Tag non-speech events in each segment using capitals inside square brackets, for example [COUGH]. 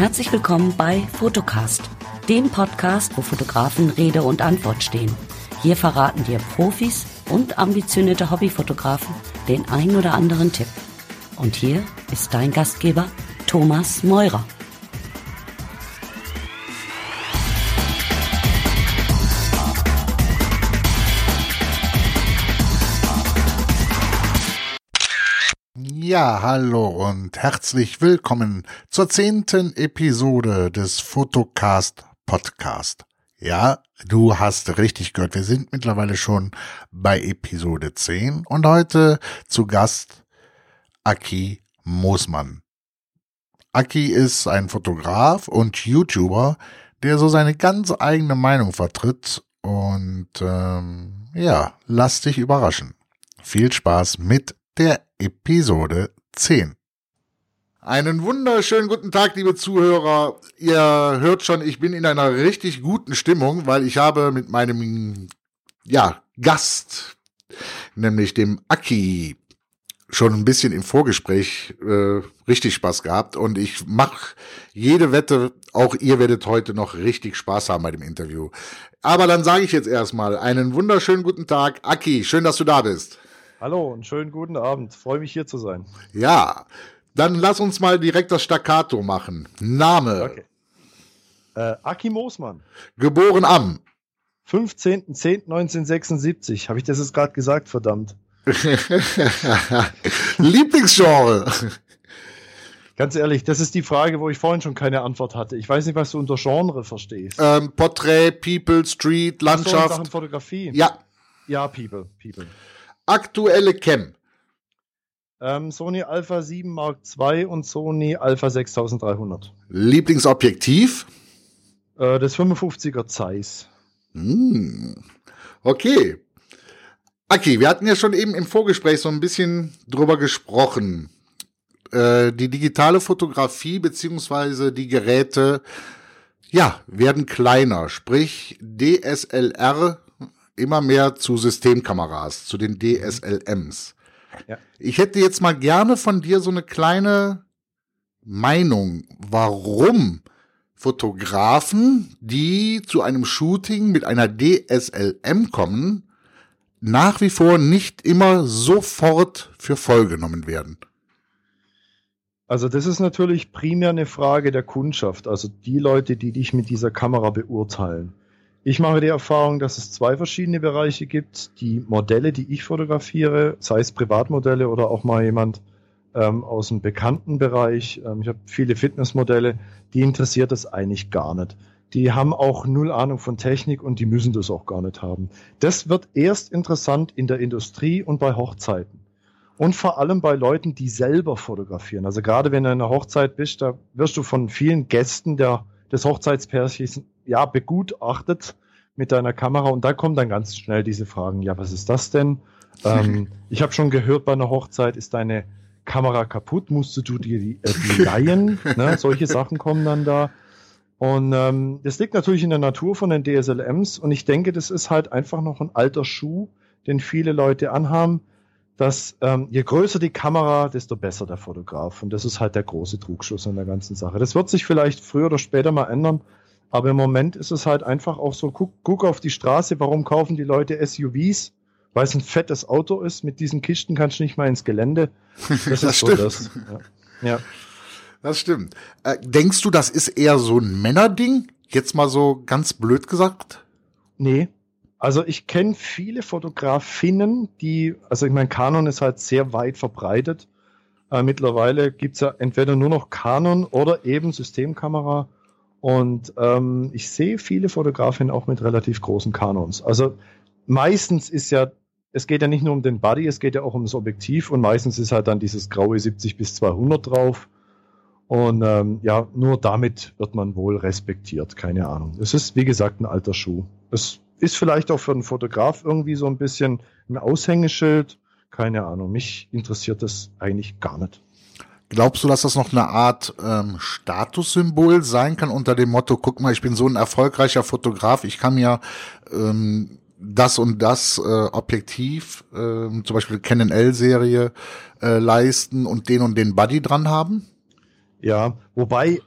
Herzlich willkommen bei Fotocast, dem Podcast, wo Fotografen Rede und Antwort stehen. Hier verraten dir Profis und ambitionierte Hobbyfotografen den ein oder anderen Tipp. Und hier ist dein Gastgeber Thomas Meurer. Ja, hallo und herzlich willkommen zur zehnten Episode des Fotocast Podcast. Ja, du hast richtig gehört. Wir sind mittlerweile schon bei Episode 10 und heute zu Gast Aki Moosmann. Aki ist ein Fotograf und YouTuber, der so seine ganz eigene Meinung vertritt und ähm, ja, lass dich überraschen. Viel Spaß mit der Episode 10. Einen wunderschönen guten Tag, liebe Zuhörer. Ihr hört schon, ich bin in einer richtig guten Stimmung, weil ich habe mit meinem ja, Gast, nämlich dem Aki, schon ein bisschen im Vorgespräch äh, richtig Spaß gehabt und ich mache jede Wette, auch ihr werdet heute noch richtig Spaß haben bei dem Interview. Aber dann sage ich jetzt erstmal einen wunderschönen guten Tag. Aki, schön, dass du da bist. Hallo und schönen guten Abend. Freue mich hier zu sein. Ja, dann lass uns mal direkt das Staccato machen. Name. Okay. Äh, Aki Moosmann. Geboren am 15.10.1976. Habe ich das jetzt gerade gesagt, verdammt. [LAUGHS] Lieblingsgenre. Ganz ehrlich, das ist die Frage, wo ich vorhin schon keine Antwort hatte. Ich weiß nicht, was du unter Genre verstehst. Ähm, Porträt, People, Street, Landschaft. So, Fotografie. Ja. Ja, People, People. Aktuelle Cam. Ähm, Sony Alpha 7 Mark II und Sony Alpha 6300. Lieblingsobjektiv? Äh, das 55er Zeiss. Hm. Okay. Aki, wir hatten ja schon eben im Vorgespräch so ein bisschen drüber gesprochen. Äh, die digitale Fotografie beziehungsweise die Geräte, ja, werden kleiner. Sprich, DSLR immer mehr zu Systemkameras, zu den DSLMs. Ja. Ich hätte jetzt mal gerne von dir so eine kleine Meinung, warum Fotografen, die zu einem Shooting mit einer DSLM kommen, nach wie vor nicht immer sofort für voll genommen werden. Also das ist natürlich primär eine Frage der Kundschaft, also die Leute, die dich mit dieser Kamera beurteilen. Ich mache die Erfahrung, dass es zwei verschiedene Bereiche gibt. Die Modelle, die ich fotografiere, sei es Privatmodelle oder auch mal jemand ähm, aus dem bekannten Bereich. Ähm, ich habe viele Fitnessmodelle, die interessiert das eigentlich gar nicht. Die haben auch null Ahnung von Technik und die müssen das auch gar nicht haben. Das wird erst interessant in der Industrie und bei Hochzeiten. Und vor allem bei Leuten, die selber fotografieren. Also gerade wenn du in einer Hochzeit bist, da wirst du von vielen Gästen der, des Hochzeitspärchens ja, begutachtet mit deiner Kamera und da kommen dann ganz schnell diese Fragen, ja, was ist das denn? ähm, [LAUGHS] ich habe schon gehört, bei einer Hochzeit ist deine Kamera kaputt, musst du dir die, äh, die leihen? ne? [LAUGHS] Solche Sachen kommen dann da. Und ähm, das liegt natürlich in der Natur von den DSLMs und ich denke, das ist halt einfach noch ein alter Schuh, den viele Leute anhaben, dass ähm, je größer die Kamera, desto besser der Fotograf. Und das ist halt der große Trugschuss an der ganzen Sache. Das wird sich vielleicht früher oder später mal ändern, aber im Moment ist es halt einfach auch so, guck, guck auf die Straße, warum kaufen die Leute SUVs? Weil es ein fettes Auto ist, mit diesen Kisten kannst du nicht mal ins Gelände. Das, [LAUGHS] das ist stimmt. so das. Ja. ja. Das stimmt. Äh, denkst du, das ist eher so ein Männerding? Jetzt mal so ganz blöd gesagt? Nee. Also ich kenne viele Fotografinnen, die, also ich meine, Canon ist halt sehr weit verbreitet. Äh, mittlerweile gibt's ja entweder nur noch Canon oder eben Systemkamera und ähm, ich sehe viele Fotografinnen auch mit relativ großen Kanons. Also meistens ist ja, es geht ja nicht nur um den Body, es geht ja auch um das Objektiv und meistens ist halt dann dieses graue 70 bis 200 drauf. Und ähm, ja, nur damit wird man wohl respektiert, keine Ahnung. Es ist, wie gesagt, ein alter Schuh. Es ist vielleicht auch für einen Fotograf irgendwie so ein bisschen ein Aushängeschild. Keine Ahnung, mich interessiert das eigentlich gar nicht. Glaubst du, dass das noch eine Art ähm, Statussymbol sein kann unter dem Motto, guck mal, ich bin so ein erfolgreicher Fotograf, ich kann mir ähm, das und das äh, Objektiv, äh, zum Beispiel Canon L-Serie, äh, leisten und den und den Buddy dran haben? Ja, wobei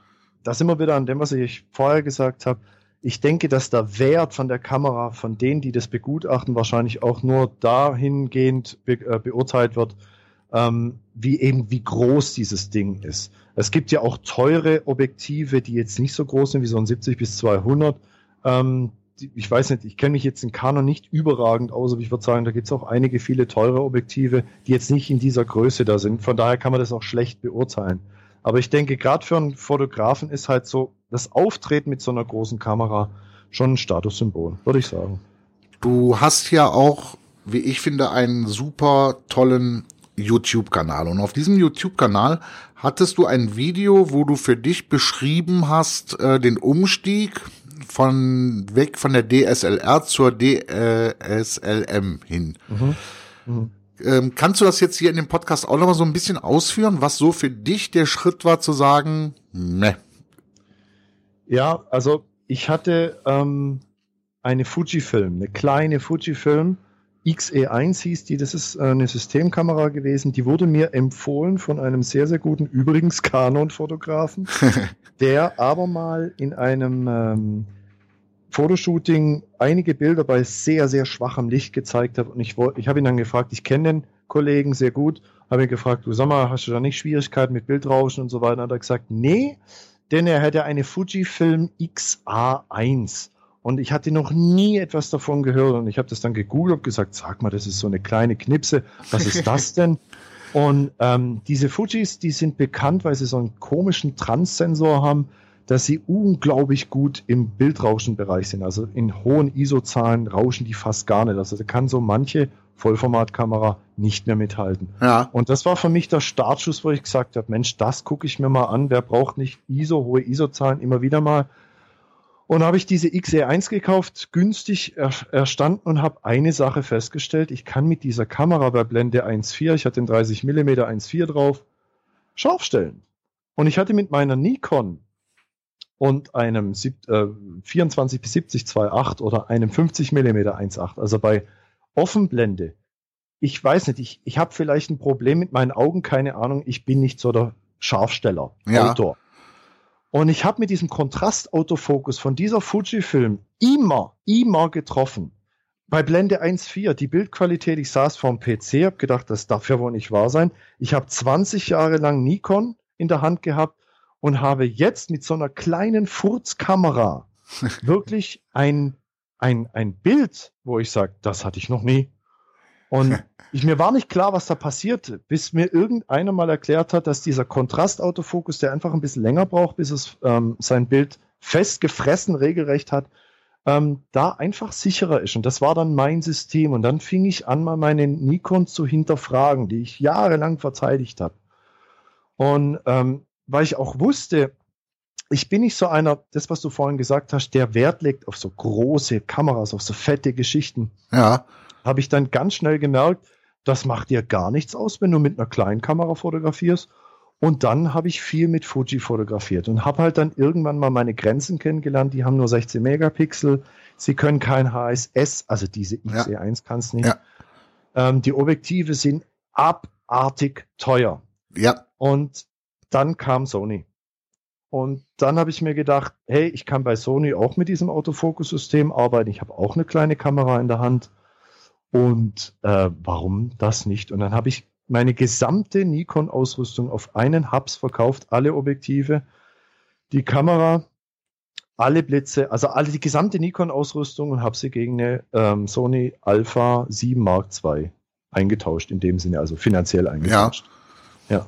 da sind wir wieder an dem, was ich vorher gesagt habe. Ich denke, dass der Wert von der Kamera von denen, die das begutachten, wahrscheinlich auch nur dahingehend be äh, beurteilt wird, ähm, wie eben wie groß dieses Ding ist. Es gibt ja auch teure Objektive, die jetzt nicht so groß sind wie so ein 70 bis 200. Ähm, ich weiß nicht, ich kenne mich jetzt in Canon nicht überragend aus, aber ich würde sagen, da gibt es auch einige viele teure Objektive, die jetzt nicht in dieser Größe da sind. Von daher kann man das auch schlecht beurteilen. Aber ich denke, gerade für einen Fotografen ist halt so das Auftreten mit so einer großen Kamera schon ein Statussymbol, würde ich sagen. Du hast ja auch, wie ich finde, einen super tollen YouTube-Kanal. Und auf diesem YouTube-Kanal hattest du ein Video, wo du für dich beschrieben hast, äh, den Umstieg von weg von der DSLR zur DSLM hin. Mhm. Mhm. Ähm, kannst du das jetzt hier in dem Podcast auch nochmal so ein bisschen ausführen, was so für dich der Schritt war zu sagen, ne? Ja, also ich hatte ähm, eine Fujifilm, eine kleine Fujifilm, XE1 hieß die, das ist äh, eine Systemkamera gewesen, die wurde mir empfohlen von einem sehr, sehr guten, übrigens Canon-Fotografen, [LAUGHS] der aber mal in einem ähm, Fotoshooting einige Bilder bei sehr, sehr schwachem Licht gezeigt hat. Und ich, ich habe ihn dann gefragt, ich kenne den Kollegen sehr gut, habe ihn gefragt, du sag mal, hast du da nicht Schwierigkeiten mit Bildrauschen und so weiter? Und hat er gesagt, nee, denn er hätte eine Fujifilm XA1. Und ich hatte noch nie etwas davon gehört. Und ich habe das dann gegoogelt und gesagt, sag mal, das ist so eine kleine Knipse. Was ist das [LAUGHS] denn? Und ähm, diese Fujis, die sind bekannt, weil sie so einen komischen Transsensor haben, dass sie unglaublich gut im Bildrauschenbereich sind. Also in hohen ISO-Zahlen rauschen die fast gar nicht. Also da kann so manche Vollformatkamera nicht mehr mithalten. Ja. Und das war für mich der Startschuss, wo ich gesagt habe, Mensch, das gucke ich mir mal an. Wer braucht nicht ISO, hohe ISO-Zahlen immer wieder mal? Und habe ich diese XE1 gekauft, günstig erstanden und habe eine Sache festgestellt. Ich kann mit dieser Kamera bei Blende 1.4, ich hatte den 30 mm 1.4 drauf, scharf stellen. Und ich hatte mit meiner Nikon und einem äh, 24 bis 70 2.8 oder einem 50 mm 1.8, also bei Offenblende. Ich weiß nicht, ich, ich habe vielleicht ein Problem mit meinen Augen, keine Ahnung, ich bin nicht so der Scharfsteller, ja. Autor. Und ich habe mit diesem Kontrastautofokus von dieser Fujifilm immer, immer getroffen. Bei Blende 1.4, die Bildqualität, ich saß vorm PC, habe gedacht, das darf ja wohl nicht wahr sein. Ich habe 20 Jahre lang Nikon in der Hand gehabt und habe jetzt mit so einer kleinen Furzkamera [LAUGHS] wirklich ein, ein, ein Bild, wo ich sage, das hatte ich noch nie. Und [LAUGHS] ich, mir war nicht klar, was da passiert, bis mir irgendeiner mal erklärt hat, dass dieser Kontrastautofokus, der einfach ein bisschen länger braucht, bis es ähm, sein Bild festgefressen regelrecht hat, ähm, da einfach sicherer ist. Und das war dann mein System. Und dann fing ich an, mal meine Nikon zu hinterfragen, die ich jahrelang verteidigt habe. Und ähm, weil ich auch wusste, ich bin nicht so einer, das, was du vorhin gesagt hast, der Wert legt auf so große Kameras, auf so fette Geschichten. Ja habe ich dann ganz schnell gemerkt, das macht dir gar nichts aus, wenn du mit einer kleinen Kamera fotografierst. Und dann habe ich viel mit Fuji fotografiert und habe halt dann irgendwann mal meine Grenzen kennengelernt. Die haben nur 16 Megapixel. Sie können kein HSS, also diese IC1 ja. kannst nicht. Ja. Ähm, die Objektive sind abartig teuer. Ja. Und dann kam Sony. Und dann habe ich mir gedacht, hey, ich kann bei Sony auch mit diesem Autofokus-System arbeiten. Ich habe auch eine kleine Kamera in der Hand. Und äh, warum das nicht? Und dann habe ich meine gesamte Nikon-Ausrüstung auf einen Hubs verkauft, alle Objektive, die Kamera, alle Blitze, also alle die gesamte Nikon-Ausrüstung und habe sie gegen eine ähm, Sony Alpha 7 Mark II eingetauscht, in dem Sinne, also finanziell eingetauscht. Ja. ja.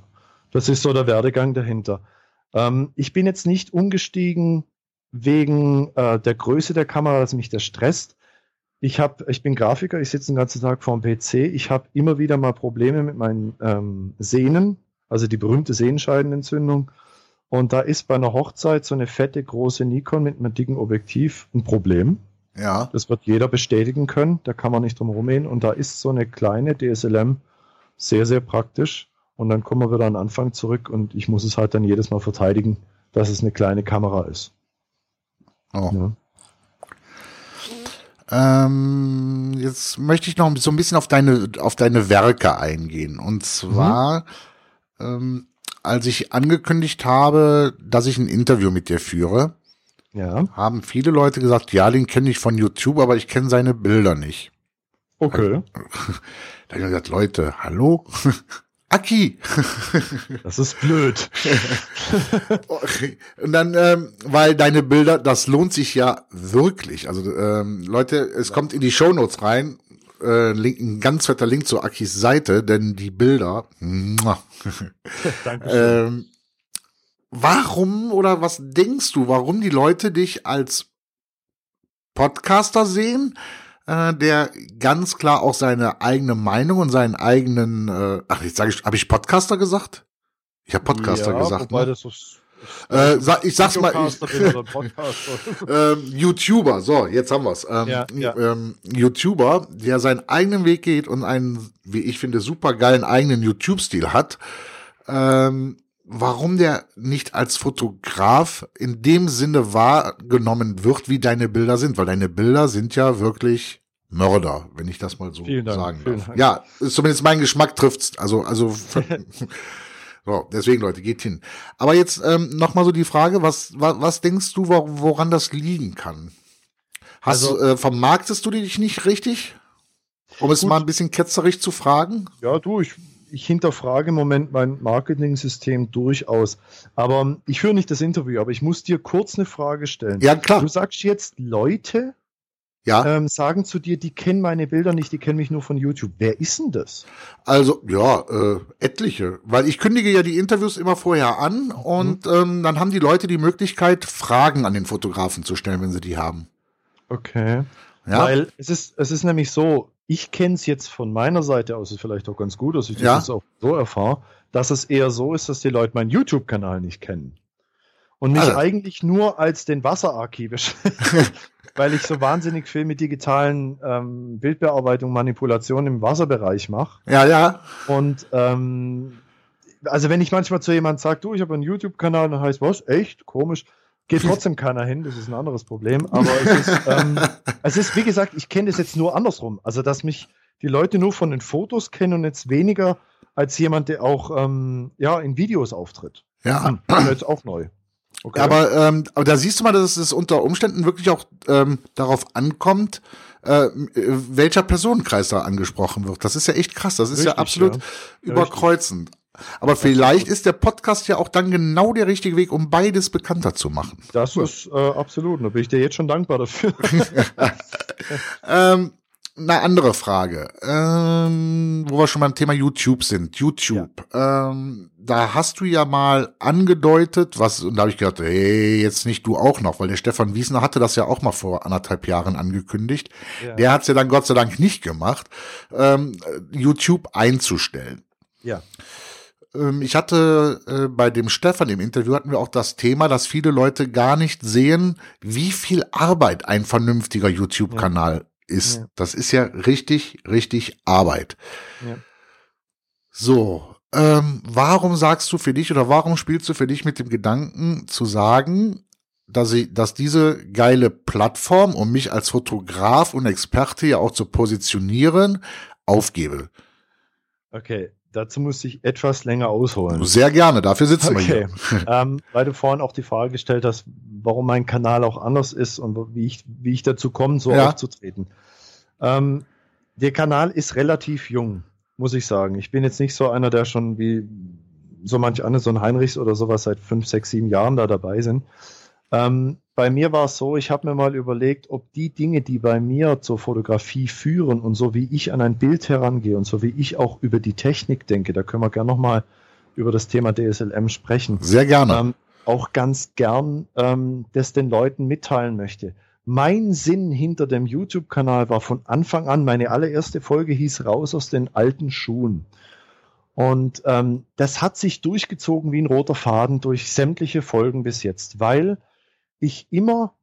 Das ist so der Werdegang dahinter. Ähm, ich bin jetzt nicht umgestiegen wegen äh, der Größe der Kamera, dass mich das stresst, ich habe, ich bin Grafiker, ich sitze den ganzen Tag vor dem PC. Ich habe immer wieder mal Probleme mit meinen ähm, Sehnen, also die berühmte Sehenscheidenentzündung. Und da ist bei einer Hochzeit so eine fette große Nikon mit einem dicken Objektiv ein Problem. Ja. Das wird jeder bestätigen können. Da kann man nicht drum rumgehen. Und da ist so eine kleine DSLM sehr, sehr praktisch. Und dann kommen wir wieder an den Anfang zurück und ich muss es halt dann jedes Mal verteidigen, dass es eine kleine Kamera ist. Oh. Ja. Ähm, jetzt möchte ich noch so ein bisschen auf deine, auf deine Werke eingehen. Und zwar, mhm. ähm, als ich angekündigt habe, dass ich ein Interview mit dir führe, Ja. haben viele Leute gesagt, ja, den kenne ich von YouTube, aber ich kenne seine Bilder nicht. Okay. [LAUGHS] Da habe ich gesagt, Leute, hallo? [LAUGHS] Aki! Das ist blöd. [LAUGHS] Und dann, ähm, weil deine Bilder, das lohnt sich ja wirklich. Also ähm, Leute, es kommt in die Shownotes rein, äh, Link, ein ganz fetter Link zu Akis Seite, denn die Bilder. [LAUGHS] Dankeschön. ähm, warum oder was denkst du, warum die Leute dich als Podcaster sehen, äh, der ganz klar auch seine eigene Meinung und seinen eigenen, äh, ach jetzt sage ich, habe ich Podcaster gesagt? Ich habe Podcaster ja, gesagt. Wobei Ne? das ist, Äh, sag, ich sag's mal, ich, [LAUGHS] ähm, YouTuber, so, jetzt haben wir's. Ähm, Ja, ja. Ähm, YouTuber, der seinen eigenen Weg geht und einen, wie ich finde, super geilen eigenen YouTube-Stil hat, ähm, warum der nicht als Fotograf in dem Sinne wahrgenommen wird, wie deine Bilder sind, weil deine Bilder sind ja wirklich Mörder, wenn ich das mal so Vielen Dank, sagen darf. Dank. Ja, zumindest mein Geschmack trifft's. Also, also [LAUGHS] so, deswegen Leute, geht hin. Aber jetzt ähm, noch mal so die Frage, was, was, was denkst du, wo- woran das liegen kann? Hast Also- du, äh, vermarktest du dich nicht richtig? Um es Gut. mal ein bisschen ketzerisch zu fragen? Ja, du, ich, ich hinterfrage im Moment mein Marketing-System durchaus. Aber ich höre nicht das Interview, aber ich muss dir kurz eine Frage stellen. Ja, klar. Du sagst jetzt, Leute Ja, ähm, sagen zu dir, die kennen meine Bilder nicht, die kennen mich nur von YouTube. Wer ist denn das? also ja, äh, etliche. Weil ich kündige ja die Interviews immer vorher an und ähm, dann haben die Leute die Möglichkeit, Fragen an den Fotografen zu stellen, wenn sie die haben. Okay. Ja, Weil es ist, es ist nämlich so, ich kenne es jetzt von meiner Seite aus, ist vielleicht auch ganz gut, dass ich das Ja. jetzt auch so erfahre, dass es eher so ist, dass die Leute meinen YouTube-Kanal nicht kennen. Und mich Also. eigentlich nur als den Wasserarchiv [LAUGHS] weil ich so wahnsinnig viel mit digitalen ähm, Bildbearbeitung, Manipulation im Wasserbereich mache. ja, ja. Und ähm, also wenn ich manchmal zu jemandem sage, du, ich habe einen YouTube-Kanal, dann heißt was? Echt? Komisch. Geht trotzdem keiner hin, das ist ein anderes Problem. Aber es ist, ähm, [LAUGHS] es ist wie gesagt, ich kenne das jetzt nur andersrum. Also, dass mich die Leute nur von den Fotos kennen und jetzt weniger als jemand, der auch ähm, ja, in Videos auftritt. Ja, Hm, das ist jetzt auch neu. Okay. Aber, ähm, aber da siehst du mal, dass es unter Umständen wirklich auch ähm, darauf ankommt, äh, welcher Personenkreis da angesprochen wird. Das ist ja echt krass. Das ist ja Richtig, absolut ja. überkreuzend. Aber vielleicht ist der Podcast ja auch dann genau der richtige Weg, um beides bekannter zu machen. das ist äh, absolut. Da bin ich dir jetzt schon dankbar dafür. [LAUGHS] Ähm, eine andere Frage, ähm, wo wir schon beim Thema YouTube sind. YouTube. Ähm, da hast du ja mal angedeutet, was, und da habe ich gedacht, hey, jetzt nicht du auch noch, weil der Stefan Wiesner hatte das ja auch mal vor anderthalb Jahren angekündigt. Ja. Der hat es ja dann Gott sei Dank nicht gemacht, ähm, YouTube einzustellen. ja. Ähm, Ich hatte äh, bei dem Stefan im Interview hatten wir auch das Thema, dass viele Leute gar nicht sehen, wie viel Arbeit ein vernünftiger YouTube-Kanal ist. Ja. Das ist ja richtig, richtig Arbeit. Ja. So, ähm, warum sagst du für dich oder warum spielst du für dich mit dem Gedanken zu sagen, dass ich, dass diese geile Plattform, um mich als Fotograf und Experte ja auch zu positionieren, aufgebe? Okay, dazu muss ich etwas länger ausholen. Sehr gerne, dafür sitzen wir Okay. hier. [LAUGHS] ähm, weil du vorhin auch die Frage gestellt hast, warum mein Kanal auch anders ist und wie ich, wie ich dazu komme, so Ja. aufzutreten. Ähm, der Kanal ist relativ jung, muss ich sagen. Ich bin jetzt nicht so einer, der schon wie so manch andere, so ein Heinrichs oder sowas seit fünf, sechs, sieben Jahren da dabei sind. Ähm, bei mir war es so, ich habe mir mal überlegt, ob die Dinge, die bei mir zur Fotografie führen und so wie ich an ein Bild herangehe und so wie ich auch über die Technik denke, da können wir gerne nochmal über das Thema DSLM sprechen, Sehr gerne. ähm, auch ganz gern ähm, das den Leuten mitteilen möchte. Mein Sinn hinter dem YouTube-Kanal war von Anfang an, meine allererste Folge hieß Raus aus den alten Schuhen. Und ähm, das hat sich durchgezogen wie ein roter Faden durch sämtliche Folgen bis jetzt, weil ich immer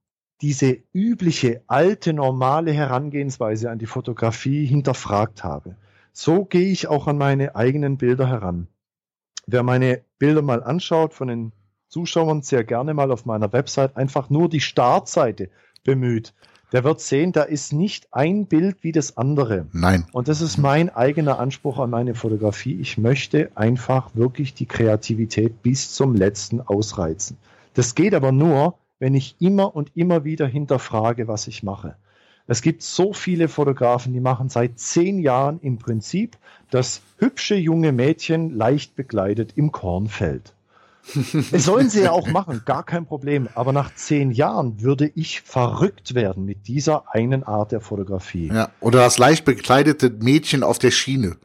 diese übliche, alte, normale Herangehensweise an die Fotografie hinterfragt habe. So gehe ich auch an meine eigenen Bilder heran. Wer meine Bilder mal anschaut von den Zuschauern, sehr gerne mal auf meiner Website einfach nur die Startseite bemüht, der wird sehen, da ist nicht ein Bild wie das andere. Nein. Und das ist mein eigener Anspruch an meine Fotografie. Ich möchte einfach wirklich die Kreativität bis zum letzten ausreizen. Das geht aber nur, wenn ich immer und immer wieder hinterfrage, was ich mache. Es gibt so viele Fotografen, die machen seit zehn Jahren im Prinzip das hübsche junge Mädchen leicht bekleidet im Kornfeld. [LAUGHS] Es sollen sie ja auch machen, gar kein Problem. Aber nach zehn Jahren würde ich verrückt werden mit dieser einen Art der Fotografie. Ja, oder das leicht bekleidete Mädchen auf der Schiene.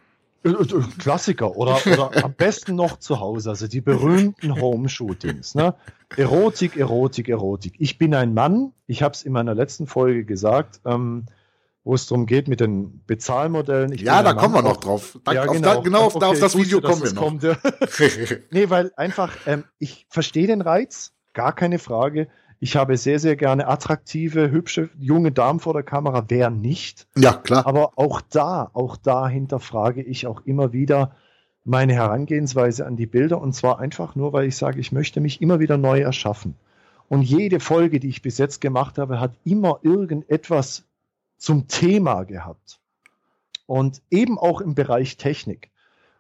Äh, äh, Klassiker oder, oder am besten noch zu Hause, also die berühmten Home-Shootings. Ne? Erotik, Erotik, Erotik. Ich bin ein Mann, ich habe es in meiner letzten Folge gesagt, ähm, wo es darum geht mit den Bezahlmodellen. Ich ja, da kommen wir noch drauf. Da, ja, auf genau, da, genau auf, okay, auf das Video kommen wir noch. Kommt, ja. [LAUGHS] nee, weil einfach, ähm, ich verstehe den Reiz, gar keine Frage. Ich habe sehr, sehr gerne attraktive, hübsche, junge Damen vor der Kamera. Wer nicht? Ja, klar. Aber auch da, auch da hinterfrage ich auch immer wieder meine Herangehensweise an die Bilder. Und zwar einfach nur, weil ich sage, ich möchte mich immer wieder neu erschaffen. Und jede Folge, die ich bis jetzt gemacht habe, hat immer irgendetwas zum Thema gehabt. Und eben auch im Bereich Technik.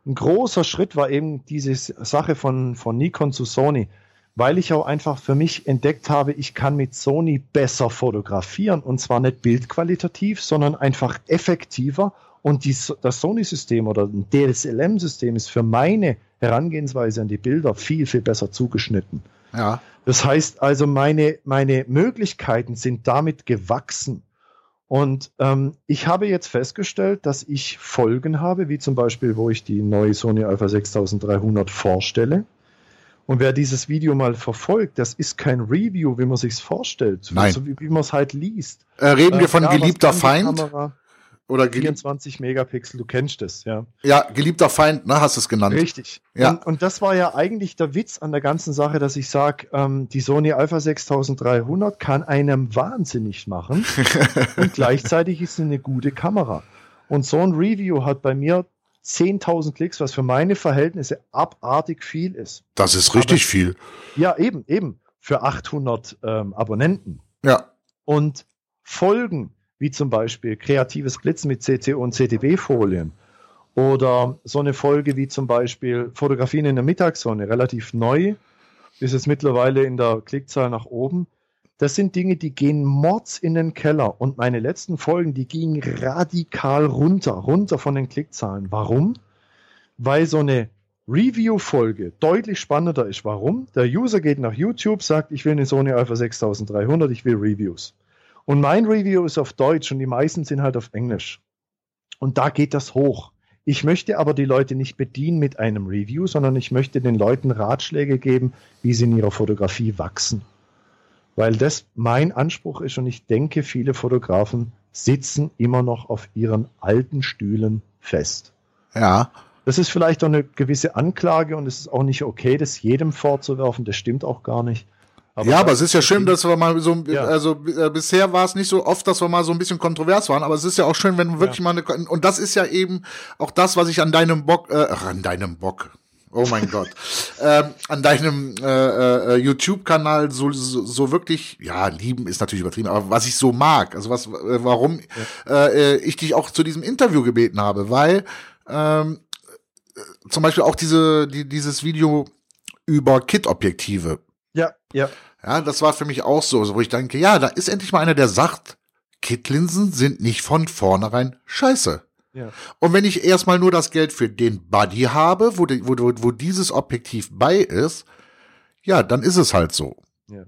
Ein großer Schritt war eben diese Sache von, von Nikon zu Sony, weil ich auch einfach für mich entdeckt habe, ich kann mit Sony besser fotografieren und zwar nicht bildqualitativ, sondern einfach effektiver. Und die, das Sony-System oder ein DSLM-System ist für meine Herangehensweise an die Bilder viel, viel besser zugeschnitten. Ja. Das heißt also, meine, meine Möglichkeiten sind damit gewachsen. Und ähm, ich habe jetzt festgestellt, dass ich Folgen habe, wie zum Beispiel, wo ich die neue Sony Alpha 6300 vorstelle. Und wer dieses Video mal verfolgt, das ist kein Review, wie man sich's vorstellt, Nein. so wie, wie man es halt liest. Äh, reden wir von Ja, geliebter Feind? Kamera? Oder gelieb 24 Megapixel, du kennst es, ja. ja, geliebter Feind, ne, hast du es genannt. Richtig. Ja. Und, und das war ja eigentlich der Witz an der ganzen Sache, dass ich sage, ähm, die Sony Alpha 6300 kann einem wahnsinnig machen [LAUGHS] und gleichzeitig ist sie eine gute Kamera. Und so ein Review hat bei mir 10.000 Klicks, was für meine Verhältnisse abartig viel ist. Das ist richtig viel. Ja, eben, eben. Für 800 ähm, Abonnenten. Ja. Und Folgen, wie zum Beispiel kreatives Blitzen mit CCO und CTB-Folien oder so eine Folge wie zum Beispiel Fotografien in der Mittagssonne, relativ neu, ist es mittlerweile in der Klickzahl nach oben. Das sind Dinge, die gehen mords in den Keller. Und meine letzten Folgen, die gingen radikal runter, runter von den Klickzahlen. Warum? Weil so eine Review-Folge deutlich spannender ist. Warum? Der User geht nach YouTube, sagt, ich will eine Sony Alpha 6300, ich will Reviews. Und mein Review ist auf Deutsch und die meisten sind halt auf Englisch. Und da geht das hoch. Ich möchte aber die Leute nicht bedienen mit einem Review, sondern ich möchte den Leuten Ratschläge geben, wie sie in ihrer Fotografie wachsen. Weil das mein Anspruch ist und ich denke, viele Fotografen sitzen immer noch auf ihren alten Stühlen fest. Ja. Das ist vielleicht auch eine gewisse Anklage und es ist auch nicht okay, das jedem vorzuwerfen. Das stimmt auch gar nicht. ja, aber es ist ja schön, dass wir mal so, Ja. also äh, bisher war es nicht so oft, dass wir mal so ein bisschen kontrovers waren, aber es ist ja auch schön, wenn wirklich mal eine, und das ist ja eben auch das, was ich an deinem Bock, äh, an deinem Bock, oh mein Gott, ähm, an deinem äh, äh, YouTube-Kanal so, so, so wirklich, ja, lieben ist natürlich übertrieben, aber was ich so mag, also was, äh, warum äh, äh, ich dich auch zu diesem Interview gebeten habe, weil ähm, äh, zum Beispiel auch diese, die, dieses Video über Kit-Objektive, Ja, ja. ja, das war für mich auch so, wo ich denke, ja, da ist endlich mal einer, der sagt, Kit-Linsen sind nicht von vornherein scheiße. Ja. Und wenn ich erstmal nur das Geld für den Buddy habe, wo, die, wo, wo, dieses Objektiv bei ist, ja, dann ist es halt so. Ja.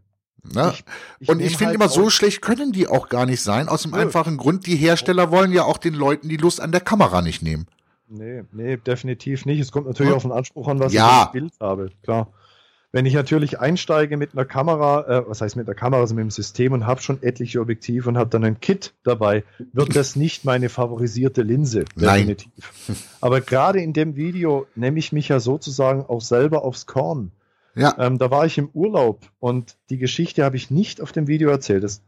Ne? Ich- ich und ich finde halt immer, so schlecht können die auch gar nicht sein, aus dem Nö. einfachen Grund, die Hersteller wollen ja auch den Leuten die Lust an der Kamera nicht nehmen. Nee, nee, definitiv nicht. Es kommt natürlich Hm? auf den Anspruch an, was Ja. ich als Bild habe, klar. Wenn ich natürlich einsteige mit einer Kamera, äh, was heißt mit der Kamera, also mit dem System und habe schon etliche Objektive und habe dann ein Kit dabei, wird das nicht meine favorisierte Linse, Nein. definitiv. Aber gerade in dem Video nehme ich mich ja sozusagen auch selber aufs Korn. Ja, Ähm, da war ich im Urlaub und die Geschichte habe ich nicht auf dem Video erzählt. Das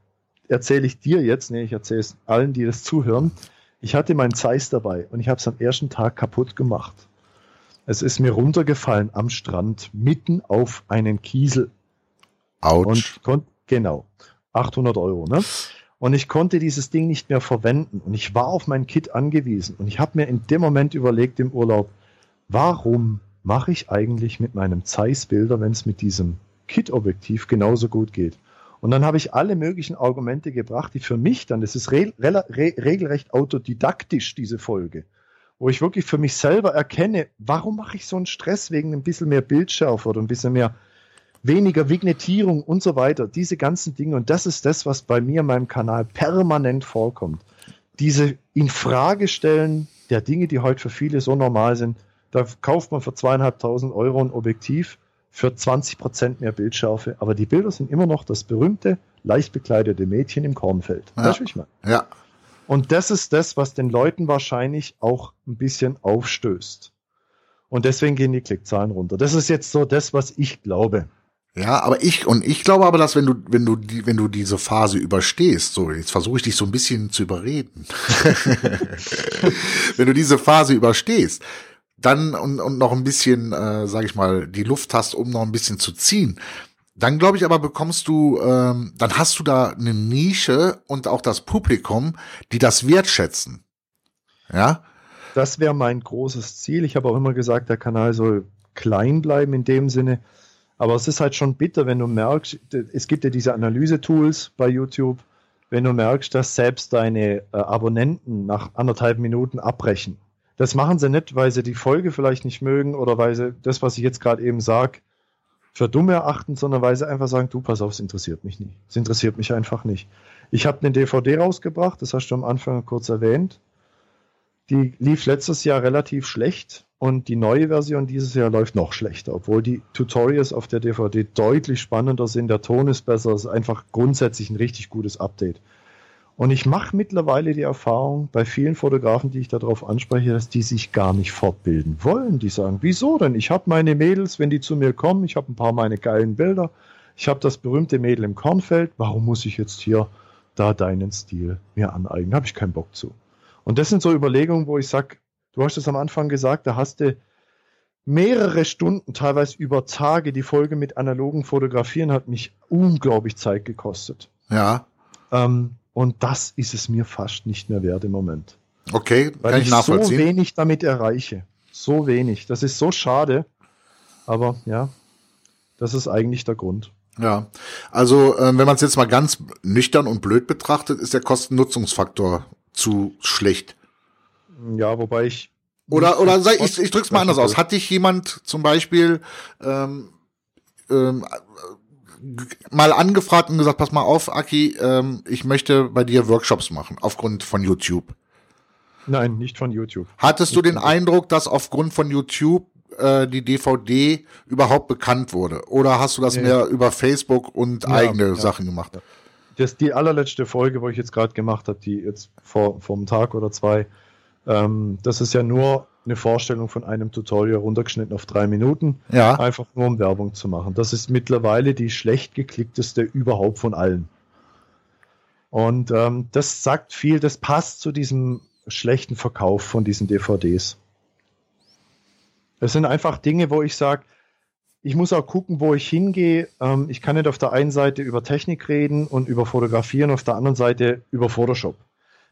erzähle ich dir jetzt. Nee, ich erzähle es allen, die das zuhören. Ich hatte mein Zeiss dabei und ich habe es am ersten Tag kaputt gemacht. Es ist mir runtergefallen am Strand, mitten auf einen Kiesel. ouch. Und genau, 800 Euro. Ne? Und ich konnte dieses Ding nicht mehr verwenden. Und ich war auf mein Kit angewiesen. Und ich habe mir in dem Moment überlegt im Urlaub, warum mache ich eigentlich mit meinem Zeiss Bilder, wenn es mit diesem Kit-Objektiv genauso gut geht? Und dann habe ich alle möglichen Argumente gebracht, die für mich dann, das ist re re regelrecht autodidaktisch, diese Folge, wo ich wirklich für mich selber erkenne, warum mache ich so einen Stress wegen ein bisschen mehr Bildschärfe oder ein bisschen mehr weniger Vignettierung und so weiter, diese ganzen Dinge. Und das ist das, was bei mir in meinem Kanal permanent vorkommt. Diese Infragestellen der Dinge, die heute für viele so normal sind. Da kauft man für zweieinhalbtausend Euro ein Objektiv für 20 Prozent mehr Bildschärfe, aber die Bilder sind immer noch das berühmte, leicht bekleidete Mädchen im Kornfeld. Ja. ich mal. Ja. Und das ist das, was den Leuten wahrscheinlich auch ein bisschen aufstößt. Und deswegen gehen die Klickzahlen runter. Das ist jetzt so das, was ich glaube. Ja, aber ich und ich glaube aber, dass wenn du wenn du die wenn du diese Phase überstehst, so jetzt versuche ich dich so ein bisschen zu überreden, [LAUGHS] wenn du diese Phase überstehst, dann und, und noch ein bisschen, äh, sage ich mal, die Luft hast, um noch ein bisschen zu ziehen, dann glaube ich aber bekommst du, ähm, dann hast du da eine Nische und auch das Publikum, die das wertschätzen. Ja. Das wäre mein großes Ziel. Ich habe auch immer gesagt, der Kanal soll klein bleiben in dem Sinne. Aber es ist halt schon bitter, wenn du merkst, es gibt ja diese Analyse-Tools bei YouTube, wenn du merkst, dass selbst deine äh, Abonnenten nach anderthalb Minuten abbrechen. Das machen sie nicht, weil sie die Folge vielleicht nicht mögen oder weil sie das, was ich jetzt gerade eben sage, für dumm erachten, sondern weil sie einfach sagen, du, pass auf, es interessiert mich nicht. Es interessiert mich einfach nicht. Ich habe eine DVD rausgebracht, das hast du am Anfang kurz erwähnt. Die lief letztes Jahr relativ schlecht und die neue Version dieses Jahr läuft noch schlechter, obwohl die Tutorials auf der DVD deutlich spannender sind, der Ton ist besser, es ist einfach grundsätzlich ein richtig gutes Update. Und ich mache mittlerweile die Erfahrung bei vielen Fotografen, die ich darauf anspreche, dass die sich gar nicht fortbilden wollen. Die sagen, wieso denn? Ich habe meine Mädels, wenn die zu mir kommen, ich habe ein paar meine geilen Bilder, ich habe das berühmte Mädel im Kornfeld, warum muss ich jetzt hier da deinen Stil mir aneignen? Habe ich keinen Bock zu. Und das sind so Überlegungen, wo ich sage, du hast es am Anfang gesagt, da hast du mehrere Stunden, teilweise über Tage, die Folge mit analogen Fotografieren hat mich unglaublich Zeit gekostet. Ja. Ähm, und das ist es mir fast nicht mehr wert im Moment. Okay, Weil kann ich, ich nachvollziehen. so wenig damit erreiche. So wenig. Das ist so schade. Aber ja, das ist eigentlich der Grund. Ja, also äh, wenn man es jetzt mal ganz nüchtern und blöd betrachtet, ist der Kosten-Nutzungsfaktor zu schlecht. Ja, wobei ich. Oder oder sag, ich, ich drück's mal anders aus. Hat dich jemand zum Beispiel ähm, ähm, mal angefragt und gesagt, pass mal auf, Aki, ähm, ich möchte bei dir Workshops machen aufgrund von YouTube. Nein, nicht von YouTube. Hattest du den Eindruck, dass aufgrund von YouTube äh, die DVD überhaupt bekannt wurde? Oder hast du das Ja. mehr über Facebook und Ja, eigene ja. Sachen gemacht? Das die allerletzte Folge, wo ich jetzt gerade gemacht habe, die jetzt vor, vor einem Tag oder zwei, ähm, das ist ja nur eine Vorstellung von einem Tutorial runtergeschnitten auf drei Minuten, Ja. einfach nur um Werbung zu machen. Das ist mittlerweile die schlecht geklickteste überhaupt von allen. Und ähm, das sagt viel, das passt zu diesem schlechten Verkauf von diesen DVDs. Es sind einfach Dinge, wo ich sage, ich muss auch gucken, wo ich hingehe. Ähm, ich kann nicht auf der einen Seite über Technik reden und über Fotografieren, auf der anderen Seite über Photoshop.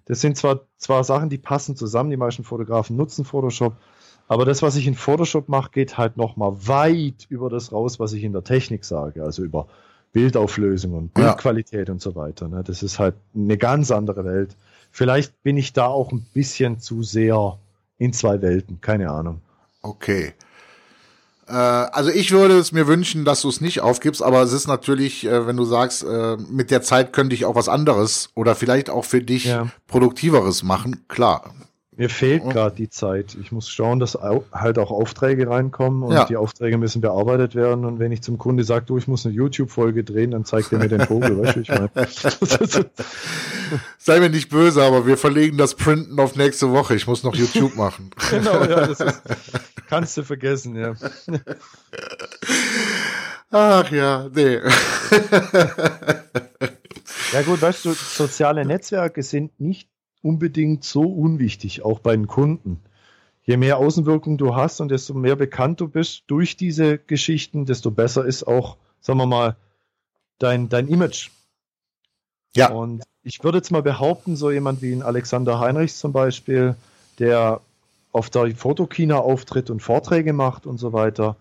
Das sind zwar, zwar Sachen, die passen zusammen, die meisten Fotografen nutzen Photoshop, aber das, was ich in Photoshop mache, geht halt nochmal weit über das raus, was ich in der Technik sage, also über Bildauflösung und Ja. Bildqualität und so weiter. Ne? Das ist halt eine ganz andere Welt. Vielleicht bin ich da auch ein bisschen zu sehr in zwei Welten, keine Ahnung. Okay. Äh, also ich würde es mir wünschen, dass du es nicht aufgibst, aber es ist natürlich, äh, wenn du sagst, äh, mit der Zeit könnte ich auch was anderes oder vielleicht auch für dich Ja. produktiveres machen, klar. Mir fehlt gerade die Zeit. Ich muss schauen, dass halt auch Aufträge reinkommen und Ja. die Aufträge müssen bearbeitet werden. Und wenn ich zum Kunde sage, du, ich muss eine YouTube-Folge drehen, dann zeigt er mir den Vogel, weißt du, ich meine. [LAUGHS] Sei mir nicht böse, aber wir verlegen das Printen auf nächste Woche. Ich muss noch YouTube machen. [LAUGHS] genau, ja, das ist, kannst du vergessen, ja. Ach ja, nee. Ja gut, weißt du, soziale Netzwerke sind nicht unbedingt so unwichtig, auch bei den Kunden. Je mehr Außenwirkung du hast und desto mehr bekannt du bist durch diese Geschichten, desto besser ist auch, sagen wir mal, dein, dein Image. Ja. Und ich würde jetzt mal behaupten, so jemand wie ein Alexander Heinrichs zum Beispiel, der auf der Fotokina auftritt und Vorträge macht und so weiter.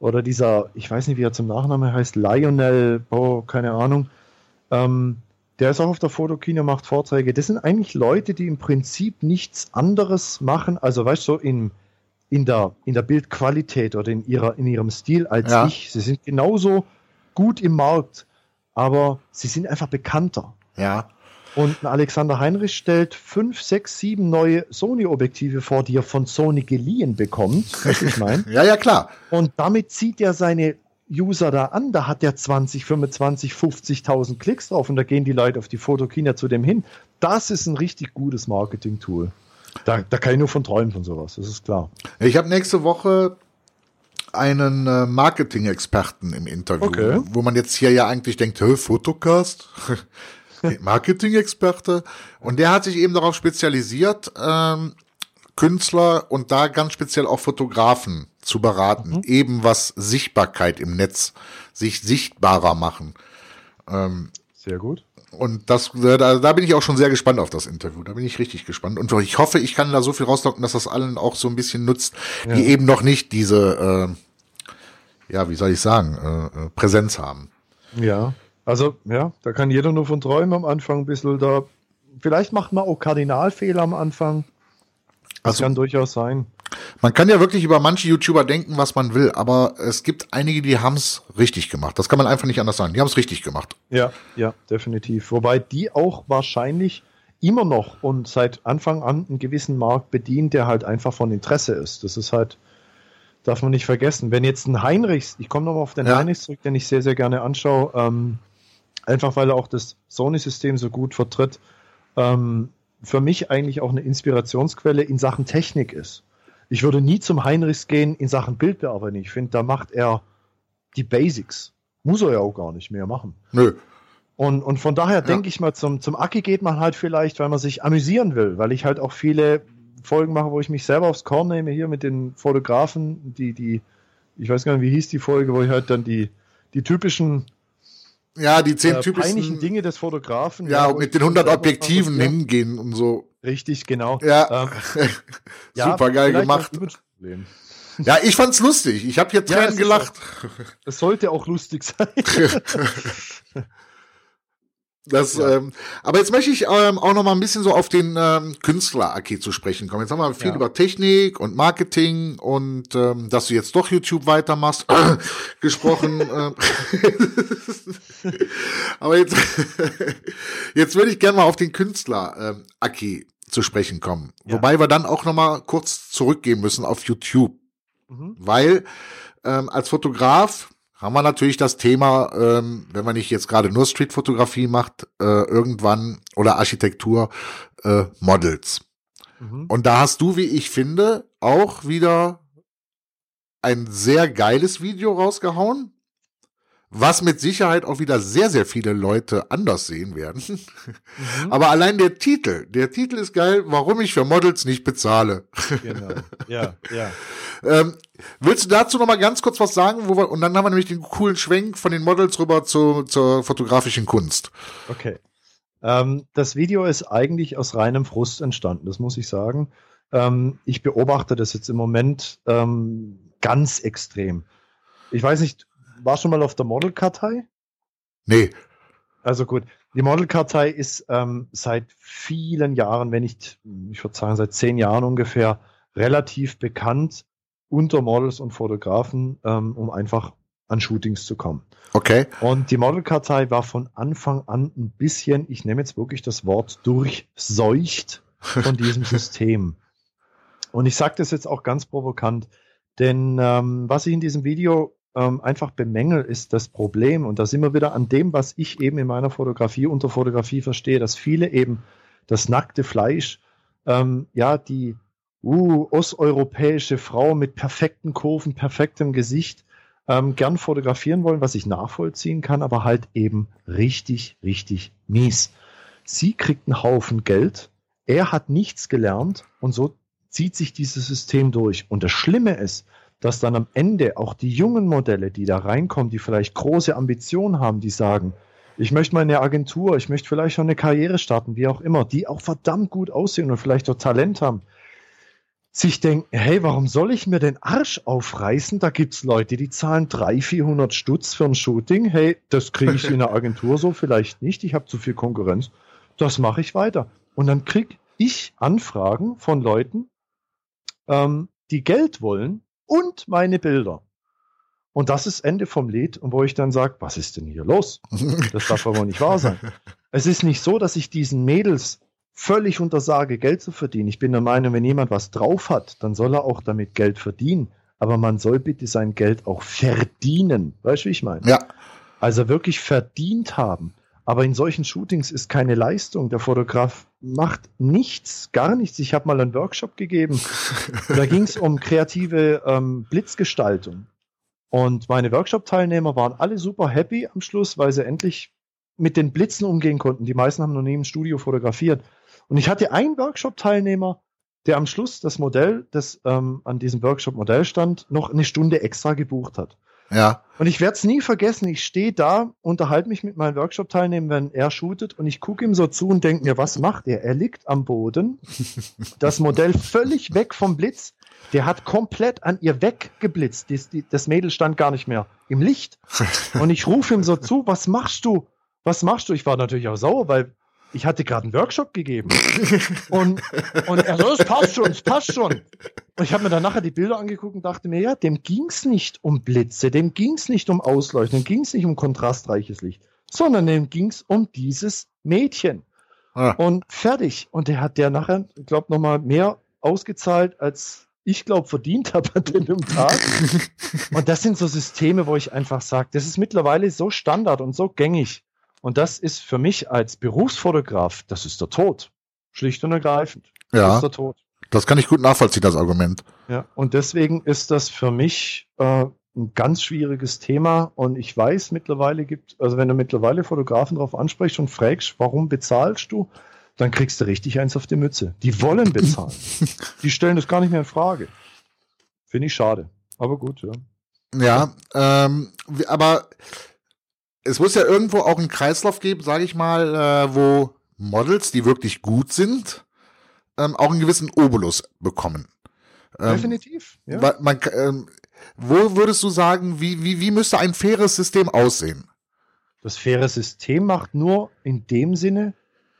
Oder dieser, ich weiß nicht, wie er zum Nachnamen heißt, Lionel, oh, keine Ahnung. Ähm, der ist auch auf der Fotokina, macht Vorträge. Das sind eigentlich Leute, die im Prinzip nichts anderes machen, also weißt du, so in, in, der, in der Bildqualität oder in, ihrer, in ihrem Stil als ja. ich. Sie sind genauso gut im Markt, aber sie sind einfach bekannter. Ja. Und Alexander Heinrich stellt fünf, sechs, sieben neue Sony-Objektive vor, die er von Sony geliehen bekommt. Was ich meine? [LAUGHS] ja, ja, klar. Und damit zieht er seine User da an. Da hat er 20, 25, 50.000 Klicks drauf und da gehen die Leute auf die Fotokina zu dem hin. Das ist ein richtig gutes Marketing-Tool. Da, da kann ich nur von träumen von sowas, das ist klar. Ich habe nächste Woche einen äh, Marketing-Experten im Interview, okay. wo man jetzt hier ja eigentlich denkt, Fotocast? [LAUGHS] Marketing-Experte. Und der hat sich eben darauf spezialisiert, ähm, Künstler und da ganz speziell auch Fotografen zu beraten, mhm. eben was Sichtbarkeit im Netz, sich sichtbarer machen. Ähm, Sehr gut. Und das, äh, da, da bin ich auch schon sehr gespannt auf das Interview. Da bin ich richtig gespannt. Und ich hoffe, ich kann da so viel rauslocken, dass das allen auch so ein bisschen nutzt, ja. die eben noch nicht diese, äh, ja, wie soll ich sagen, äh, äh Präsenz haben. Ja. Also, ja, da kann jeder nur von träumen am Anfang ein bisschen da. Vielleicht macht man auch Kardinalfehler am Anfang. Das also, kann durchaus sein. Man kann ja wirklich über manche YouTuber denken, was man will, aber es gibt einige, die haben es richtig gemacht. Das kann man einfach nicht anders sagen. Die haben es richtig gemacht. Ja, ja, definitiv. Wobei die auch wahrscheinlich immer noch und seit Anfang an einen gewissen Markt bedient, der halt einfach von Interesse ist. Das ist halt, darf man nicht vergessen. Wenn jetzt ein Heinrichs, ich komme nochmal auf den ja. Heinrichs zurück, den ich sehr, sehr gerne anschaue, ähm, einfach weil er auch das Sony-System so gut vertritt, ähm, für mich eigentlich auch eine Inspirationsquelle in Sachen Technik ist. Ich würde nie zum Heinrichs gehen in Sachen Bildbearbeitung. Ich finde, da macht er die Basics. Muss er ja auch gar nicht mehr machen. Nö. Und, und von daher ja. denke ich mal, zum, zum Aki geht man halt vielleicht, weil man sich amüsieren will, weil ich halt auch viele Folgen mache, wo ich mich selber aufs Korn nehme, hier mit den Fotografen, die, die, ich weiß gar nicht, wie hieß die Folge, wo ich halt dann die, die typischen ja, die zehn äh, typischen Dinge des Fotografen. Ja, ja mit den 100 Objektiven hingehen und so. Richtig, genau. Ja, ähm, [LAUGHS] super geil gemacht. Ja, ich fand's lustig. Ich habe hier Tränen ja, gelacht. Es sollte auch lustig sein. [LAUGHS] Das, ja. ähm, aber jetzt möchte ich ähm, auch noch mal ein bisschen so auf den ähm, Künstler Aki zu sprechen kommen. Jetzt haben wir viel ja. über Technik und Marketing und ähm, dass du jetzt doch YouTube weitermachst [CLEARS THROAT] gesprochen. ähm, [LAUGHS] aber jetzt, [LAUGHS] jetzt würde ich gerne mal auf den Künstler ähm, zu sprechen kommen. Ja. Wobei wir dann auch noch mal kurz zurückgehen müssen auf YouTube, mhm. weil ähm, als Fotograf haben wir natürlich das Thema, ähm, wenn man nicht jetzt gerade nur Streetfotografie macht, äh, irgendwann oder Architektur, äh, Models. Mhm. Und da hast du, wie ich finde, auch wieder ein sehr geiles Video rausgehauen was mit Sicherheit auch wieder sehr, sehr viele Leute anders sehen werden. Mhm. Aber allein der Titel, der Titel ist geil, warum ich für Models nicht bezahle. Genau, ja, ja. ähm, willst du dazu noch mal ganz kurz was sagen? Wir, und dann haben wir nämlich den coolen Schwenk von den Models rüber zu, zur fotografischen Kunst. Okay. Ähm, das Video ist eigentlich aus reinem Frust entstanden, das muss ich sagen. Ähm, ich beobachte das jetzt im Moment ähm, ganz extrem. Ich weiß nicht, war schon mal auf der Modelkartei? Nee. Also gut, die Modelkartei ist ähm, seit vielen Jahren, wenn nicht, ich würde sagen seit zehn Jahren ungefähr, relativ bekannt unter Models und Fotografen, ähm, um einfach an Shootings zu kommen. Okay. Und die Modelkartei war von Anfang an ein bisschen, ich nehme jetzt wirklich das Wort, durchseucht von diesem [LAUGHS] System. Und ich sage das jetzt auch ganz provokant, denn ähm, was ich in diesem Video ähm, einfach bemängel, ist das Problem. Und da sind wir wieder an dem, was ich eben in meiner Fotografie unter Fotografie verstehe, dass viele eben das nackte Fleisch, ähm, ja, die uh, osteuropäische Frau mit perfekten Kurven, perfektem Gesicht, ähm, gern fotografieren wollen, was ich nachvollziehen kann, aber halt eben richtig, richtig mies. Sie kriegt einen Haufen Geld, er hat nichts gelernt und so zieht sich dieses System durch. Und das Schlimme ist, dass dann am Ende auch die jungen Modelle, die da reinkommen, die vielleicht große Ambitionen haben, die sagen, Ich möchte mal eine Agentur, ich möchte vielleicht schon eine Karriere starten, wie auch immer, die auch verdammt gut aussehen und vielleicht auch Talent haben. Sich denken, hey, warum soll ich mir den Arsch aufreißen? Da gibt's Leute, die zahlen 300, 400 Stutz für ein Shooting. Hey, das kriege ich in der [LAUGHS] Agentur so vielleicht nicht. Ich habe zu viel Konkurrenz. Das mache ich weiter. Und dann krieg ich Anfragen von Leuten, ähm, die Geld wollen und meine Bilder. Und das ist Ende vom Lied, und wo ich dann sage, was ist denn hier los? Das darf aber nicht wahr sein. [LAUGHS] Es ist nicht so, dass ich diesen Mädels völlig untersage, Geld zu verdienen. Ich bin der Meinung, wenn jemand was drauf hat, dann soll er auch damit Geld verdienen. Aber man soll bitte sein Geld auch verdienen. Weißt du, wie ich meine? Ja. Also wirklich verdient haben. Aber in solchen Shootings ist keine Leistung. Der Fotograf macht nichts, gar nichts. Ich habe mal einen Workshop gegeben. [LAUGHS] da ging es um kreative ähm, Blitzgestaltung. Und meine Workshop-Teilnehmer waren alle super happy am Schluss, weil sie endlich mit den Blitzen umgehen konnten. Die meisten haben noch nie im Studio fotografiert. Und ich hatte einen Workshop-Teilnehmer, der am Schluss das Modell, das ähm, an diesem Workshop-Modell stand, noch eine Stunde extra gebucht hat. Ja. Und ich werde es nie vergessen. Ich stehe da, unterhalte mich mit meinen Workshop-Teilnehmern, wenn er shootet, und ich gucke ihm so zu und denke mir, was macht er? Er liegt am Boden, [LAUGHS] das Modell völlig weg vom Blitz. Der hat komplett an ihr weggeblitzt. Das, das Mädel stand gar nicht mehr im Licht. [LAUGHS] Und ich rufe ihm so zu, was machst du? Was machst du? Ich war natürlich auch sauer, weil ich hatte gerade einen Workshop gegeben. Und, und er so, es passt schon, es passt schon. Und ich habe mir dann nachher die Bilder angeguckt und dachte mir, ja, dem ging's nicht um Blitze, dem ging's nicht um Ausleuchten, dem ging's nicht um kontrastreiches Licht, sondern dem ging's um dieses Mädchen. Ah. Und fertig. Und der hat der nachher, ich glaube, nochmal mehr ausgezahlt, als ich glaube, verdient habe an dem Tag. [LAUGHS] Und das sind so Systeme, wo ich einfach sage, das ist mittlerweile so Standard und so gängig. Und das ist für mich als Berufsfotograf, das ist der Tod. Schlicht und ergreifend. Das Ja, ist der Tod. das kann ich gut nachvollziehen, das Argument. Ja, und deswegen ist das für mich äh, ein ganz schwieriges Thema. Und ich weiß, mittlerweile gibt, also wenn du mittlerweile Fotografen darauf ansprichst und fragst, warum bezahlst du, dann kriegst du richtig eins auf die Mütze. Die wollen bezahlen. [LAUGHS] Die stellen das gar nicht mehr in Frage. Finde ich schade. Aber gut, ja. Ja, ähm, aber es muss ja irgendwo auch einen Kreislauf geben, sage ich mal, äh, wo Models, die wirklich gut sind, ähm, auch einen gewissen Obolus bekommen. Ähm, Definitiv. Ja. man, ähm, wo würdest du sagen, wie, wie, wie müsste ein faires System aussehen? Das faire System macht nur in dem Sinne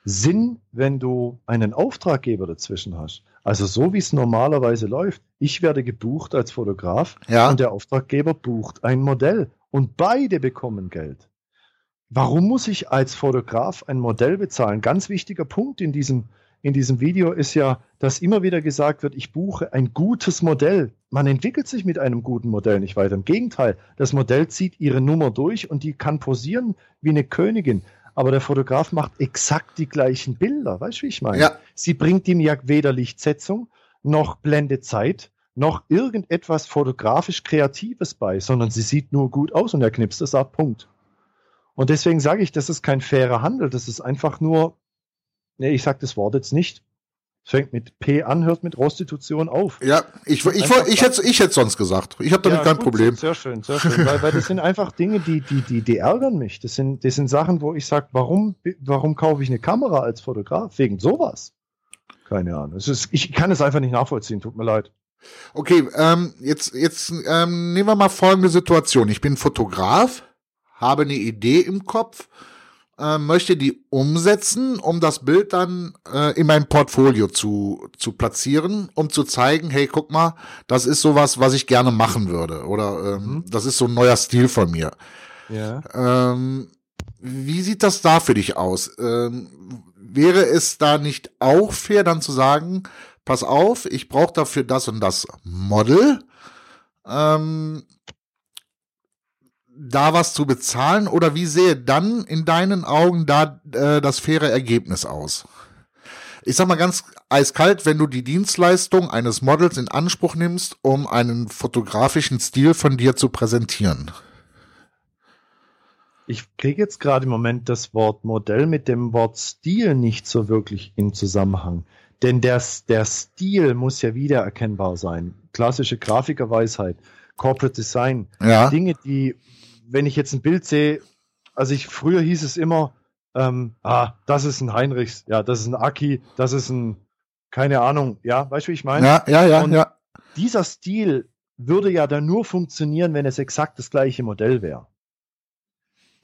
Sinn, wenn du einen Auftraggeber dazwischen hast. Also so wie es normalerweise läuft. Ich werde gebucht als Fotograf Ja, und der Auftraggeber bucht ein Modell und beide bekommen Geld. Warum muss ich als Fotograf ein Modell bezahlen? Ganz wichtiger Punkt in diesem, in diesem Video ist ja, dass immer wieder gesagt wird, ich buche ein gutes Modell. Man entwickelt sich mit einem guten Modell nicht weiter. Im Gegenteil, das Modell zieht ihre Nummer durch und die kann posieren wie eine Königin. Aber der Fotograf macht exakt die gleichen Bilder. Weißt du, wie ich meine? Ja. Sie bringt ihm ja weder Lichtsetzung noch Blendezeit noch irgendetwas fotografisch Kreatives bei, sondern sie sieht nur gut aus und er knipst es ab. Punkt. Und deswegen sage ich, das ist kein fairer Handel. Das ist einfach nur, nee, ich sage das Wort jetzt nicht. Es fängt mit P an, hört mit Prostitution auf. ja, ich, ich, ich, ich, hätte ich hätte sonst gesagt. Ich habe damit Ja, kein gut, Problem. Sehr schön, sehr schön. weil, weil das sind einfach Dinge, die, die, die, die ärgern mich. Das sind, das sind Sachen, wo ich sage, warum, warum kaufe ich eine Kamera als Fotograf? Wegen sowas. Keine Ahnung. Es ist, ich kann es einfach nicht nachvollziehen, tut mir leid. Okay, ähm, jetzt, jetzt ähm, nehmen wir mal folgende Situation. Ich bin Fotograf, habe eine Idee im Kopf, äh, möchte die umsetzen, um das Bild dann äh, in mein Portfolio zu, zu platzieren, um zu zeigen, hey, guck mal, das ist sowas, was ich gerne machen würde. Oder ähm, Mhm. das ist so ein neuer Stil von mir. Ja. Ähm, wie sieht das da für dich aus? Ähm, wäre es da nicht auch fair, dann zu sagen, pass auf, ich brauche dafür das und das Model, ähm, da was zu bezahlen? Oder wie sehe dann in deinen Augen da äh, das faire Ergebnis aus? Ich sag mal ganz eiskalt, wenn du die Dienstleistung eines Models in Anspruch nimmst, um einen fotografischen Stil von dir zu präsentieren. Ich kriege jetzt gerade im Moment das Wort Modell mit dem Wort Stil nicht so wirklich in Zusammenhang. Denn der, der Stil muss ja wiedererkennbar sein. Klassische Grafikerweisheit, Corporate Design. Ja. Dinge, die, wenn ich jetzt ein Bild sehe, also ich, früher hieß es immer, ähm, ah, das ist ein Heinrichs, ja, das ist ein Aki, das ist ein, keine Ahnung, ja, weißt du, wie ich meine? Ja, ja, ja, Und ja. Dieser Stil würde ja dann nur funktionieren, wenn es exakt das gleiche Modell wäre.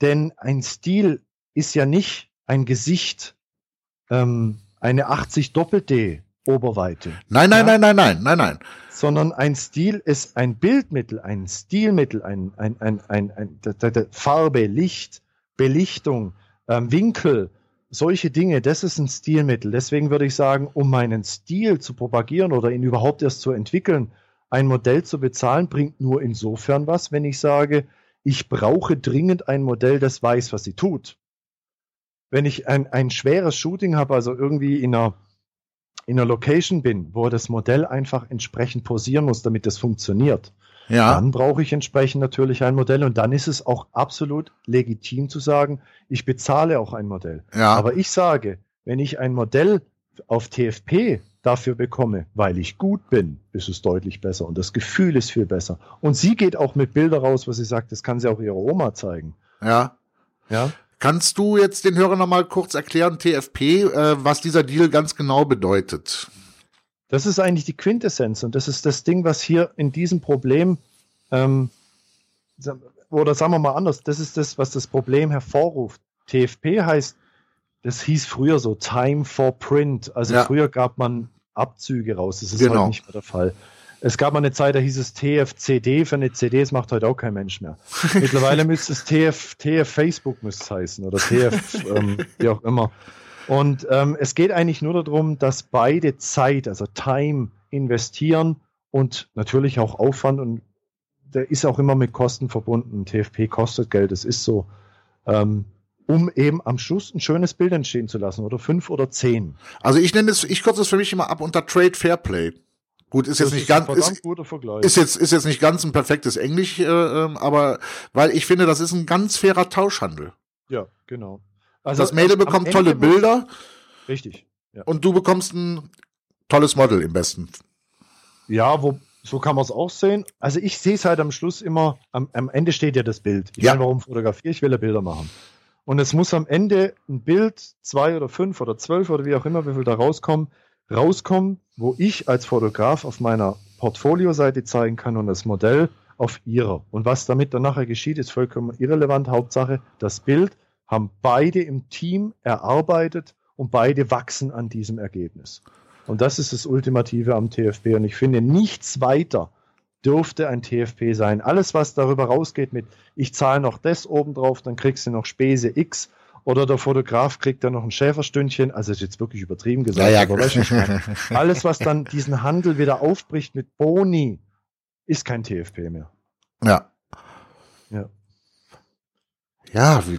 Denn ein Stil ist ja nicht ein Gesicht, ähm, eine 80 Doppel-D Oberweite, Nein, nein, Ja. nein, nein, nein, nein, nein. sondern ein Stil ist ein Bildmittel, ein Stilmittel, ein, ein, ein, ein, ein, d- Farbe, Licht, Belichtung, ähm, Winkel, solche Dinge, das ist ein Stilmittel. Deswegen würde ich sagen, um meinen Stil zu propagieren oder ihn überhaupt erst zu entwickeln, ein Modell zu bezahlen, bringt nur insofern was, wenn ich sage, ich brauche dringend ein Modell, das weiß, was sie tut. Wenn ich ein, ein schweres Shooting habe, also irgendwie in einer, in einer Location bin, wo das Modell einfach entsprechend posieren muss, damit das funktioniert, Ja, dann brauche ich entsprechend natürlich ein Modell und dann ist es auch absolut legitim zu sagen, ich bezahle auch ein Modell. ja. Aber ich sage, wenn ich ein Modell auf TFP dafür bekomme, weil ich gut bin, ist es deutlich besser und das Gefühl ist viel besser. Und sie geht auch mit Bildern raus, wo sie sagt, das kann sie auch ihrer Oma zeigen. ja. Ja, Kannst du jetzt den Hörern noch mal kurz erklären, TFP, äh, was dieser Deal ganz genau bedeutet? das ist eigentlich die Quintessenz und das ist das Ding, was hier in diesem Problem, ähm, oder sagen wir mal anders, das ist das, was das Problem hervorruft. TFP heißt, das hieß früher so Time for Print. Also Ja. früher gab man Abzüge raus. Das ist Genau. heute nicht mehr der Fall. Es gab mal eine Zeit, da hieß es TFCD für eine CD, das macht heute auch kein Mensch mehr. [LAUGHS] Mittlerweile müsste es TF, TF Facebook müsste es heißen oder TF, ähm, wie auch immer. Und ähm, es geht eigentlich nur darum, dass beide Zeit, also Time, investieren und natürlich auch Aufwand und der ist auch immer mit Kosten verbunden. TFP kostet Geld, das ist so. Ähm, um eben am Schluss ein schönes Bild entstehen zu lassen oder fünf oder zehn. Also ich nenne es, ich kürze es für mich immer ab unter Trade Fairplay. Gut, ist jetzt Das nicht ist ganz, ein ist, verdammt guter Vergleich. ist jetzt, ist jetzt nicht ganz ein perfektes Englisch, äh, ähm, aber weil ich finde, das ist ein ganz fairer Tauschhandel. ja, genau. das Mädel bekommt tolle Bilder Richtig. und du bekommst ein tolles Model im besten. Ja, wo, so kann man es auch sehen. Also ich sehe es halt am Schluss immer, am, am Ende steht ja das Bild. Ich Ja. meine, warum fotografiere ich? Ich will ja Bilder machen. Und es muss am Ende ein Bild, zwei oder fünf oder zwölf oder wie auch immer, wie viel da rauskommen, rauskommen, wo ich als Fotograf auf meiner Portfolio-Seite zeigen kann und das Modell auf ihrer. Und was damit dann nachher geschieht, ist vollkommen irrelevant. Hauptsache, das Bild haben beide im Team erarbeitet und beide wachsen an diesem Ergebnis. Und das ist das Ultimative am TFP. Und ich finde, nichts weiter dürfte ein TFP sein. Alles, was darüber rausgeht mit, ich zahle noch das obendrauf, dann kriegst du noch Spese X oder der Fotograf kriegt dann noch ein Schäferstündchen. Also ist jetzt wirklich übertrieben gesagt. ich meine? [LAUGHS] alles, was dann diesen Handel wieder aufbricht mit Boni, ist kein TFP mehr. Ja. Ja. Ja, wie,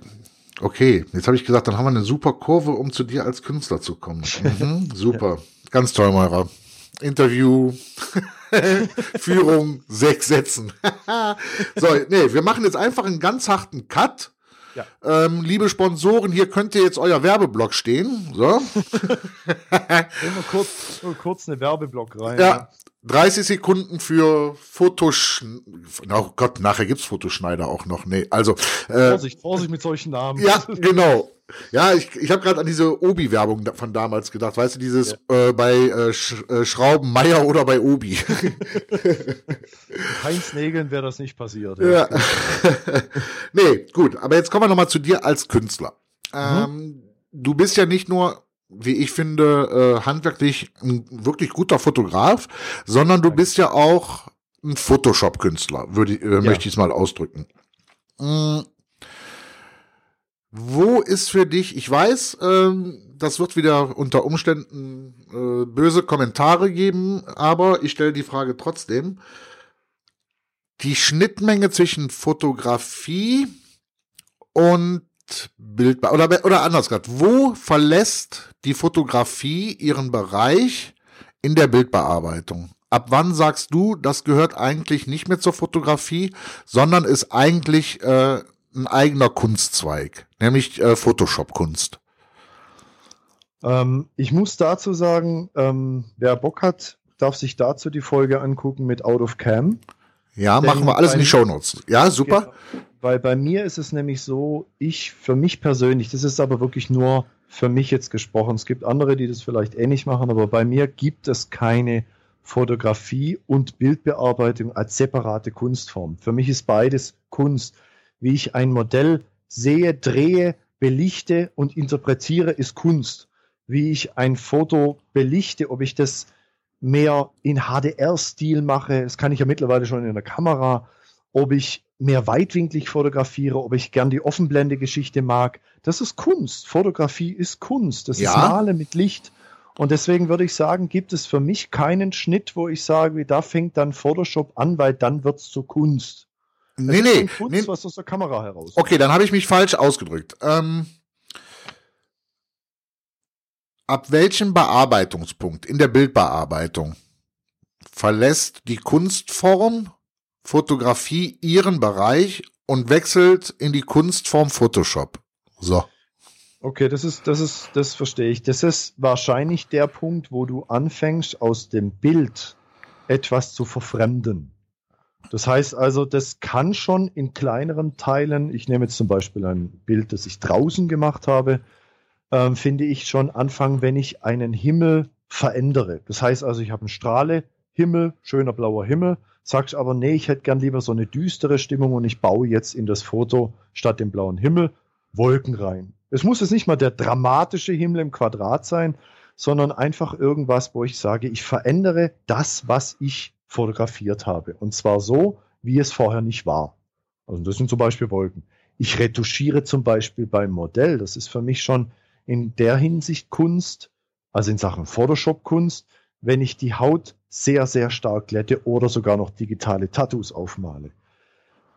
okay. Jetzt habe ich gesagt, dann haben wir eine super Kurve, um zu dir als Künstler zu kommen. Mhm, [LAUGHS] super. Ganz toll, Moira. Interview, [LAUGHS] Führung, sechs Sätzen. so, nee, wir machen jetzt einfach einen ganz harten Cut. Ja. Ähm, liebe Sponsoren, hier könnte jetzt euer Werbeblock stehen. So. Immer kurz, nur kurz eine Werbeblock rein. Ja, 30 Sekunden für Fotosch... Oh Gott, nachher gibt's Fotoschneider auch noch. Nee, also... Äh, Vorsicht, Vorsicht mit solchen Namen. ja, genau. Ja, ich, ich habe gerade an diese Obi-Werbung von damals gedacht. Weißt du, dieses äh, bei äh, Sch äh, Schrauben Meier oder bei Obi. [LAUGHS] Heinz Nägeln wäre das nicht passiert. ja. [LAUGHS] nee, gut. Aber jetzt kommen wir nochmal zu dir als Künstler. Ähm, du bist ja nicht nur, wie ich finde, äh, handwerklich ein wirklich guter Fotograf, sondern du bist ja auch ein Photoshop-Künstler, würde äh, möchte ich es mal ausdrücken. Mm. Wo ist für dich, ich weiß, ähm, das wird wieder unter Umständen äh, böse Kommentare geben, aber ich stelle die Frage trotzdem. Die Schnittmenge zwischen Fotografie und Bild oder, oder anders gesagt, wo verlässt die Fotografie ihren Bereich in der Bildbearbeitung? Ab wann sagst du, das gehört eigentlich nicht mehr zur Fotografie, sondern ist eigentlich äh, ein eigener Kunstzweig, nämlich äh, Photoshop-Kunst? Ähm, ich muss dazu sagen, ähm, wer Bock hat, darf sich dazu die Folge angucken mit Out of Cam. Ja, Denn machen wir alles in die Shownotes. Ja, super. Genau. Weil bei mir ist es nämlich so, ich, für mich persönlich, das ist aber wirklich nur für mich jetzt gesprochen. Es gibt andere, die das vielleicht ähnlich machen, aber bei mir gibt es keine Fotografie und Bildbearbeitung als separate Kunstform. Für mich ist beides Kunst. Wie ich ein Modell sehe, drehe, belichte und interpretiere, ist Kunst. Wie ich ein Foto belichte, ob ich das mehr in HDR-Stil mache, das kann ich ja mittlerweile schon in der Kamera, ob ich mehr weitwinklig fotografiere, ob ich gern die Offenblende-Geschichte mag. Das ist Kunst. Fotografie ist Kunst. Das ja. ist Male mit Licht. Und deswegen würde ich sagen, gibt es für mich keinen Schnitt, wo ich sage, da fängt dann Photoshop an, weil dann wird es zur Kunst. Nee, nee, Kunst, nee. was aus der Kamera heraus. Okay, dann habe ich mich falsch ausgedrückt. Ähm, ab welchem Bearbeitungspunkt in der Bildbearbeitung verlässt die Kunstform Fotografie ihren Bereich und wechselt in die Kunstform Photoshop? So. Okay, das ist, das ist, das verstehe ich. Das ist wahrscheinlich der Punkt, wo du anfängst, aus dem Bild etwas zu verfremden. Das heißt also, das kann schon in kleineren Teilen, ich nehme jetzt zum Beispiel ein Bild, das ich draußen gemacht habe, ähm, finde ich schon anfangen, wenn ich einen Himmel verändere. Das heißt also, ich habe einen Strahle, Himmel, schöner blauer Himmel, sagst aber, nee, ich hätte gern lieber so eine düstere Stimmung und ich baue jetzt in das Foto statt dem blauen Himmel Wolken rein. Es muss jetzt nicht mal der dramatische Himmel im Quadrat sein, sondern einfach irgendwas, wo ich sage, ich verändere das, was ich fotografiert habe. Und zwar so, wie es vorher nicht war. Also das sind zum Beispiel Wolken. Ich retuschiere zum Beispiel beim Modell. Das ist für mich schon in der Hinsicht Kunst, also in Sachen Photoshop-Kunst, wenn ich die Haut sehr, sehr stark glätte oder sogar noch digitale Tattoos aufmale.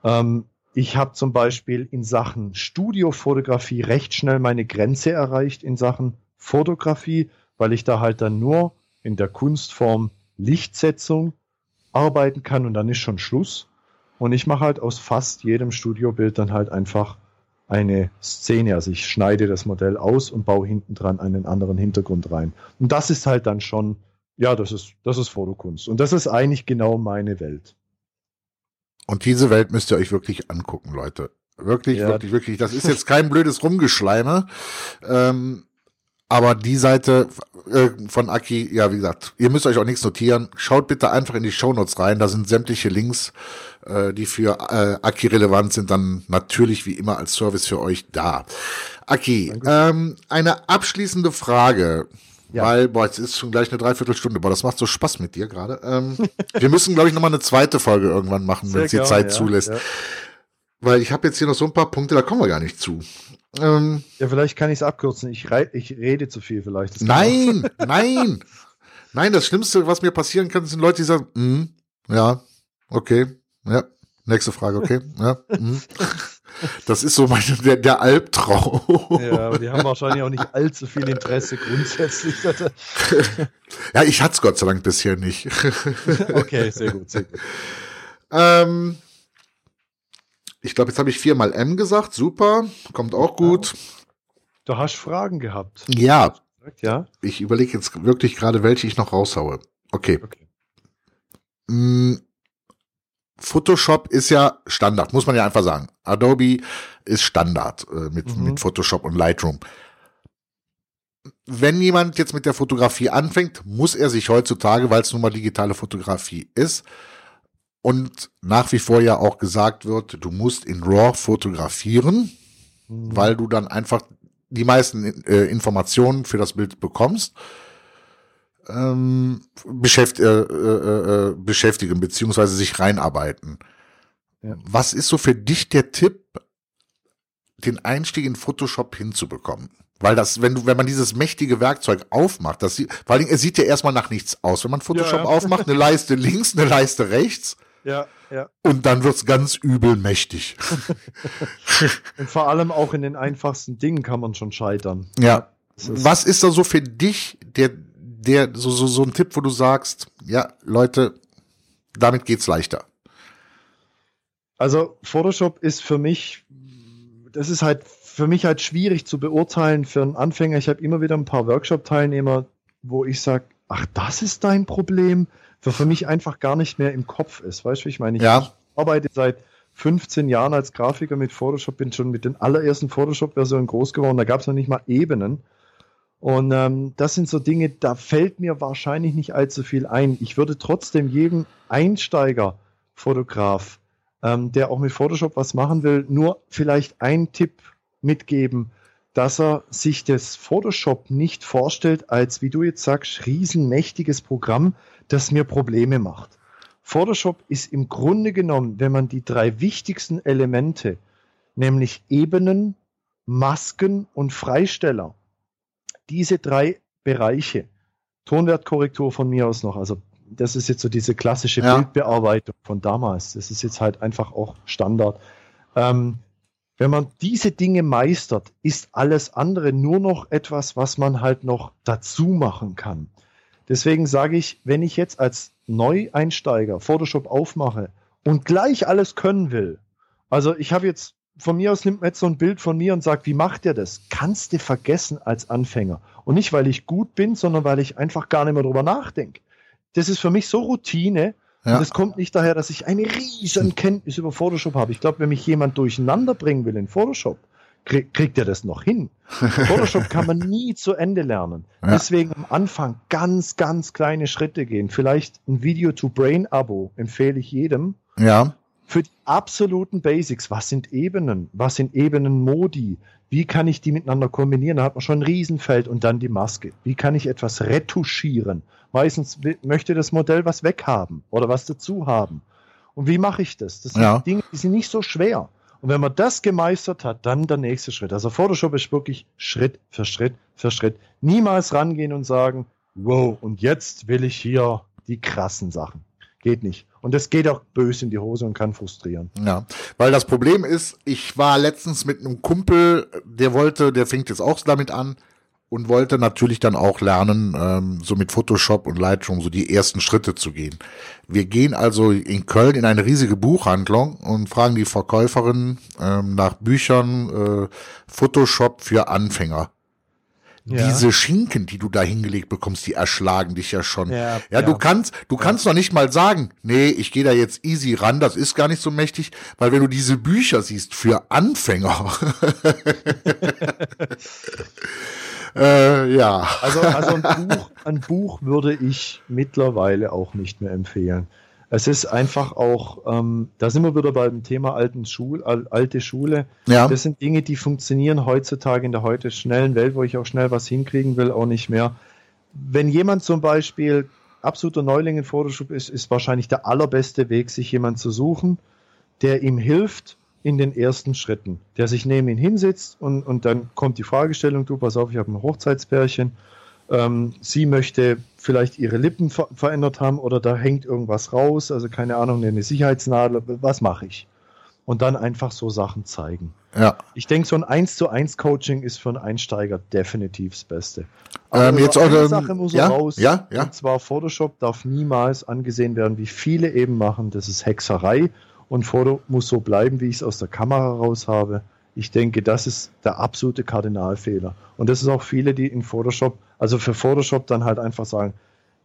Ähm, ich habe zum Beispiel in Sachen Studiofotografie recht schnell meine Grenze erreicht in Sachen Fotografie, weil ich da halt dann nur in der Kunstform Lichtsetzung arbeiten kann und dann ist schon Schluss. Und ich mache halt aus fast jedem Studiobild dann halt einfach eine Szene. Also ich schneide das Modell aus und baue hinten dran einen anderen Hintergrund rein. Und das ist halt dann schon, ja, das ist, das ist Fotokunst. Und das ist eigentlich genau meine Welt. Und diese Welt müsst ihr euch wirklich angucken, Leute. Wirklich, ja. wirklich, wirklich. Das ist jetzt kein blödes Rumgeschleime. Ähm, aber die Seite äh, von Aki, ja, wie gesagt, ihr müsst euch auch nichts notieren. Schaut bitte einfach in die Shownotes rein. Da sind sämtliche Links, äh, die für äh, Aki relevant sind, dann natürlich wie immer als Service für euch da. Aki, ähm, eine abschließende Frage. Ja. Weil, boah, jetzt ist schon gleich eine Dreiviertelstunde. Boah, das macht so Spaß mit dir gerade. Ähm, [LAUGHS] wir müssen, glaube ich, nochmal eine zweite Folge irgendwann machen, wenn es die Zeit ja, zulässt. Ja. Weil ich habe jetzt hier noch so ein paar Punkte, da kommen wir gar nicht zu. Ähm, ja, vielleicht kann ich es abkürzen. Ich, ich rede zu viel vielleicht. Nein, nein. Nein, das Schlimmste, was mir passieren kann, sind Leute, die sagen, mm, ja, okay, ja, nächste Frage, okay, ja. Mm. Das ist so mein, der, der Albtraum. Ja, aber die haben wahrscheinlich auch nicht allzu viel Interesse grundsätzlich. [LAUGHS] ja, ich hatte es Gott sei Dank bisher nicht. okay, sehr gut, sehr gut. Ähm, ich glaube, jetzt habe ich viermal M gesagt. Super, kommt auch gut. Du hast Fragen gehabt. Ja. Ja. Ich überlege jetzt wirklich gerade, welche ich noch raushaue. Okay. okay. Mm, Photoshop ist ja Standard, muss man ja einfach sagen. Adobe ist Standard äh, mit, mhm. mit Photoshop und Lightroom. Wenn jemand jetzt mit der Fotografie anfängt, muss er sich heutzutage, weil es nun mal digitale Fotografie ist, und nach wie vor ja auch gesagt wird, du musst in RAW fotografieren, mhm. weil du dann einfach die meisten äh, Informationen für das Bild bekommst ähm, beschäft, äh, äh, äh, beschäftigen beziehungsweise sich reinarbeiten. Ja. Was ist so für dich der Tipp, den Einstieg in Photoshop hinzubekommen? Weil das, wenn du, wenn man dieses mächtige Werkzeug aufmacht, das sieht, vor allem, es sieht ja erstmal nach nichts aus. Wenn man Photoshop ja, ja. aufmacht, [LAUGHS] eine Leiste links, eine Leiste rechts. Ja, ja. Und dann wird's ganz übel mächtig. [LAUGHS] und vor allem auch in den einfachsten Dingen kann man schon scheitern. Ja. Was ist da so für dich der, der, so, so, so ein Tipp, wo du sagst, ja, Leute, damit geht's leichter? Also Photoshop ist für mich, das ist halt für mich halt schwierig zu beurteilen für einen Anfänger. Ich habe immer wieder ein paar Workshop-Teilnehmer, wo ich sage, ach, das ist dein Problem, für, für mich einfach gar nicht mehr im Kopf ist. Weißt du, ich meine, ich, ja. arbeite seit 15 Jahren als Grafiker mit Photoshop, bin schon mit den allerersten Photoshop-Versionen groß geworden. Da gab es noch nicht mal Ebenen. Und ähm, das sind so Dinge, da fällt mir wahrscheinlich nicht allzu viel ein. Ich würde trotzdem jedem Einsteiger-Fotograf, ähm, der auch mit Photoshop was machen will, nur vielleicht einen Tipp mitgeben, dass er sich das Photoshop nicht vorstellt als, wie du jetzt sagst, riesenmächtiges Programm, das mir Probleme macht. Photoshop ist im Grunde genommen, wenn man die drei wichtigsten Elemente, nämlich Ebenen, Masken und Freisteller, diese drei Bereiche, Tonwertkorrektur von mir aus noch, also das ist jetzt so diese klassische ja. Bildbearbeitung von damals, das ist jetzt halt einfach auch Standard. Ähm, wenn man diese Dinge meistert, ist alles andere nur noch etwas, was man halt noch dazu machen kann. Deswegen sage ich, wenn ich jetzt als Neueinsteiger Photoshop aufmache und gleich alles können will, also ich habe jetzt von mir aus nimmt man jetzt so ein Bild von mir und sagt, wie macht ihr das? Kannst du vergessen als Anfänger. Und nicht, weil ich gut bin, sondern weil ich einfach gar nicht mehr drüber nachdenke. Das ist für mich so Routine, ja. Und es kommt nicht daher, dass ich eine riesen Kenntnis über Photoshop habe. Ich glaube, wenn mich jemand durcheinander bringen will in Photoshop, krieg, kriegt er das noch hin. [LAUGHS] Photoshop kann man nie zu Ende lernen. Ja. Deswegen am Anfang ganz, ganz kleine Schritte gehen. Vielleicht ein Video-to-Brain-Abo empfehle ich jedem. Ja. Für die absoluten Basics. Was sind Ebenen? Was sind Ebenen-Modi? Wie kann ich die miteinander kombinieren? Da hat man schon ein Riesenfeld und dann die Maske. Wie kann ich etwas retuschieren? Meistens möchte das Modell was weghaben oder was dazu haben. Und wie mache ich das? Das sind ja. Dinge, die sind nicht so schwer. Und wenn man das gemeistert hat, dann der nächste Schritt. Also Photoshop ist wirklich Schritt für Schritt für Schritt. Niemals rangehen und sagen, wow, und jetzt will ich hier die krassen Sachen. Geht nicht. Und das geht auch böse in die Hose und kann frustrieren. Ja, weil das Problem ist, ich war letztens mit einem Kumpel, der wollte, der fängt jetzt auch damit an und wollte natürlich dann auch lernen, ähm, so mit Photoshop und Lightroom so die ersten Schritte zu gehen. Wir gehen also in Köln in eine riesige Buchhandlung und fragen die Verkäuferin ähm, nach Büchern äh, Photoshop für Anfänger. Ja. Diese Schinken, die du da hingelegt bekommst, die erschlagen dich ja schon. Ja, ja, du kannst, du kannst noch nicht mal sagen, nee, ich gehe da jetzt easy ran, das ist gar nicht so mächtig, weil wenn du diese Bücher siehst für Anfänger, [LAUGHS] äh, ja. Also, also ein Buch, ein Buch würde ich mittlerweile auch nicht mehr empfehlen. Es ist einfach auch, ähm, da sind wir wieder beim Thema alten Schul, alte Schule. Ja. Das sind Dinge, die funktionieren heutzutage in der heute schnellen Welt, wo ich auch schnell was hinkriegen will, auch nicht mehr. Wenn jemand zum Beispiel absoluter Neuling in Photoshop ist, ist wahrscheinlich der allerbeste Weg, sich jemand zu suchen, der ihm hilft in den ersten Schritten, der sich neben ihn hinsetzt und, und dann kommt die Fragestellung, du pass auf, ich habe ein Hochzeitspärchen, ähm, sie möchte vielleicht ihre Lippen ver verändert haben oder da hängt irgendwas raus, also keine Ahnung, eine Sicherheitsnadel, was mache ich? Und dann einfach so Sachen zeigen. Ja. Ich denke, so ein 1 zu 1 Coaching ist für einen Einsteiger definitiv das Beste. Aber ähm, jetzt eine ähm, Sache muss ja, raus. Ja, ja. Und zwar Photoshop darf niemals angesehen werden, wie viele eben machen. Das ist Hexerei und Foto muss so bleiben, wie ich es aus der Kamera raus habe. Ich denke, das ist der absolute Kardinalfehler. Und das ist auch viele, die in Photoshop, also für Photoshop dann halt einfach sagen,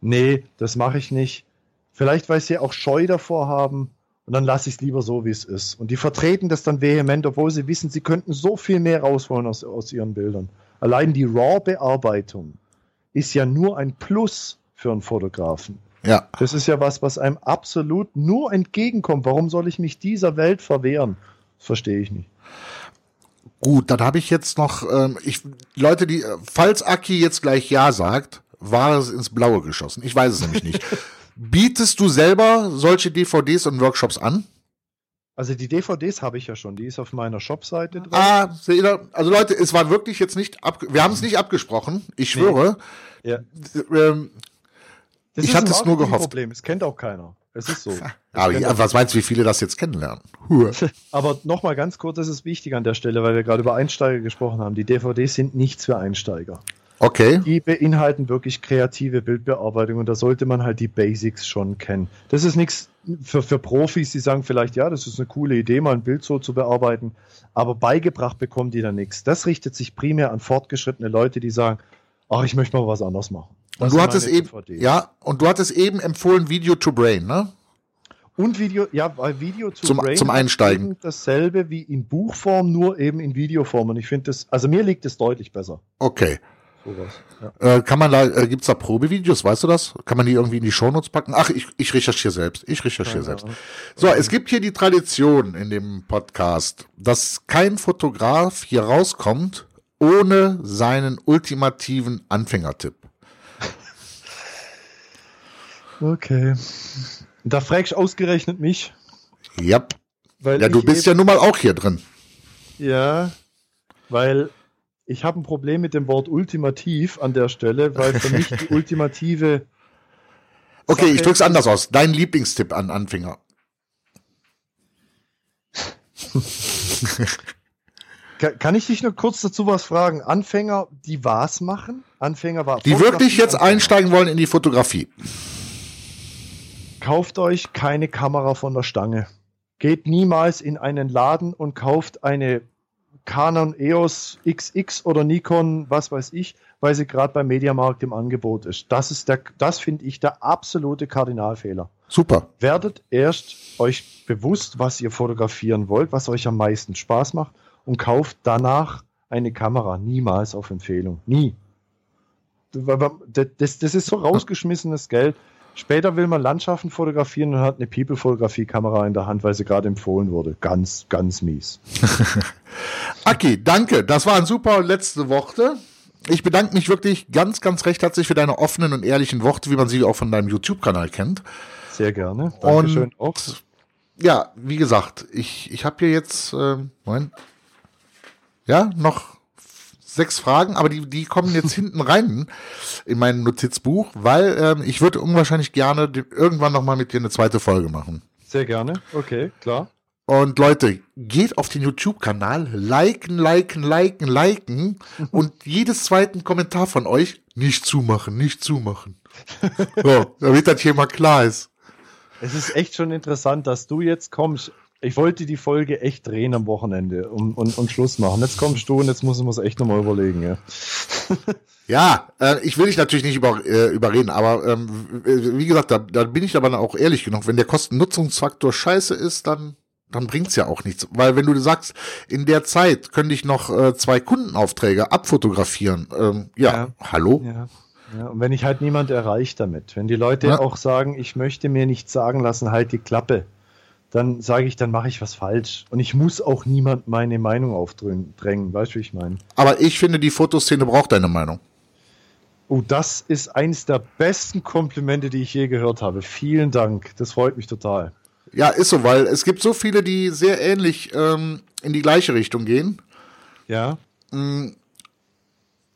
nee, das mache ich nicht. Vielleicht, weil sie auch Scheu davor haben und dann lasse ich es lieber so, wie es ist. Und die vertreten das dann vehement, obwohl sie wissen, sie könnten so viel mehr rausholen aus, aus ihren Bildern. Allein die RAW-Bearbeitung ist ja nur ein Plus für einen Fotografen. Ja. Das ist ja was, was einem absolut nur entgegenkommt. Warum soll ich mich dieser Welt verwehren? Das verstehe ich nicht. Gut, dann habe ich jetzt noch, ähm, ich, Leute, die, falls Aki jetzt gleich Ja sagt, war es ins Blaue geschossen. Ich weiß es nämlich nicht. [LAUGHS] Bietest du selber solche DVDs und Workshops an? Also die DVDs habe ich ja schon, die ist auf meiner Shopseite drin. Ah, also Leute, es war wirklich jetzt nicht ab, wir haben es nicht abgesprochen, ich schwöre. Nee. Ja. Ähm, das ich hatte es nur gehofft. Problem, es kennt auch keiner. Es ist so. [LAUGHS] Aber ja, was meinst du, wie viele das jetzt kennenlernen? [LAUGHS] Aber nochmal ganz kurz, das ist wichtig an der Stelle, weil wir gerade über Einsteiger gesprochen haben. Die DVDs sind nichts für Einsteiger. Okay. Die beinhalten wirklich kreative Bildbearbeitung und da sollte man halt die Basics schon kennen. Das ist nichts für, für Profis, die sagen vielleicht, ja, das ist eine coole Idee, mal ein Bild so zu bearbeiten, aber beigebracht bekommen die da nichts. Das richtet sich primär an fortgeschrittene Leute, die sagen, ach, ich möchte mal was anderes machen. Und du hattest eben, ja, und du hattest eben empfohlen Video to Brain, ne? Und Video, ja, bei Video zu Zum- Brain zum Einsteigen. dasselbe wie in Buchform, nur eben in Videoform. Und ich finde das, also mir liegt es deutlich besser. Okay. Sowas. Ja. Äh, kann man da, äh, gibt's da Probevideos, weißt du das? Kann man die irgendwie in die Shownotes packen? Ach, ich, ich recherchiere selbst. Ich recherchiere Keine selbst. Ahnung. So, es gibt hier die Tradition in dem Podcast, dass kein Fotograf hier rauskommt ohne seinen ultimativen Anfängertipp. Okay. Da fragst du ausgerechnet mich. Ja, Weil ja du ich bist ja nun mal auch hier drin. Ja, weil ich habe ein Problem mit dem Wort ultimativ an der Stelle, weil für mich die [LAUGHS] ultimative. Okay, ich Sache drück's ist- anders aus. Dein Lieblingstipp an Anfänger. [LAUGHS] Ka- Kann ich dich nur kurz dazu was fragen? Anfänger, die was machen? Anfänger war. Die wirklich jetzt Fotografie- einsteigen wollen in die Fotografie. Kauft euch keine Kamera von der Stange. Geht niemals in einen Laden und kauft eine Canon EOS XX oder Nikon, was weiß ich, weil sie gerade beim Mediamarkt im Angebot ist. Das ist der, das finde ich der absolute Kardinalfehler. Super. werdet erst euch bewusst, was ihr fotografieren wollt, was euch am meisten Spaß macht und kauft danach eine Kamera. Niemals auf Empfehlung. Nie. Das, das ist so rausgeschmissenes Geld. Später will man Landschaften fotografieren und hat eine People-Fotografie-Kamera in der Hand, weil sie gerade empfohlen wurde. Ganz, ganz mies. [LAUGHS] Aki, danke. Das waren super letzte Worte. Ich bedanke mich wirklich ganz, ganz recht herzlich für deine offenen und ehrlichen Worte, wie man sie auch von deinem YouTube-Kanal kennt. Sehr gerne. Dankeschön Und auch. ja, wie gesagt, ich, ich habe hier jetzt ähm, Moment, ja noch sechs Fragen, aber die, die kommen jetzt [LAUGHS] hinten rein in mein Notizbuch, weil ähm, ich würde unwahrscheinlich gerne die, irgendwann noch mal mit dir eine zweite Folge machen. Sehr gerne. Okay, klar. Und Leute, geht auf den YouTube-Kanal, liken, liken, liken, liken [LAUGHS] und jedes zweiten Kommentar von euch nicht zumachen, nicht zumachen. So, damit das hier mal klar ist. Es ist echt schon interessant, dass du jetzt kommst. Ich wollte die Folge echt drehen am Wochenende und, und, und Schluss machen. Jetzt kommst du und jetzt muss ich mir das echt nochmal überlegen. Ja. [LAUGHS] Ja, äh, ich will dich natürlich nicht über, äh, überreden, aber ähm, wie gesagt, da, da bin ich aber auch ehrlich genug. Wenn der Kosten-Nutzungsfaktor scheiße ist, dann, dann bringt's ja auch nichts. Weil wenn du sagst, in der Zeit könnte ich noch äh, zwei Kundenaufträge abfotografieren, ähm, ja, Ja. hallo? Ja. Ja, und wenn ich halt niemand erreicht damit, wenn die Leute Ja. auch sagen, ich möchte mir nichts sagen lassen, halt die Klappe, dann sage ich, dann mache ich was falsch. Und ich muss auch niemand meine Meinung aufdrängen. Weißt du, wie ich meine? Aber ich finde, die Fotoszene braucht deine Meinung. Oh, das ist eines der besten Komplimente, die ich je gehört habe. Vielen Dank. Das freut mich total. Ja, ist so, weil es gibt so viele, die sehr ähnlich ähm, in die gleiche Richtung gehen. Ja.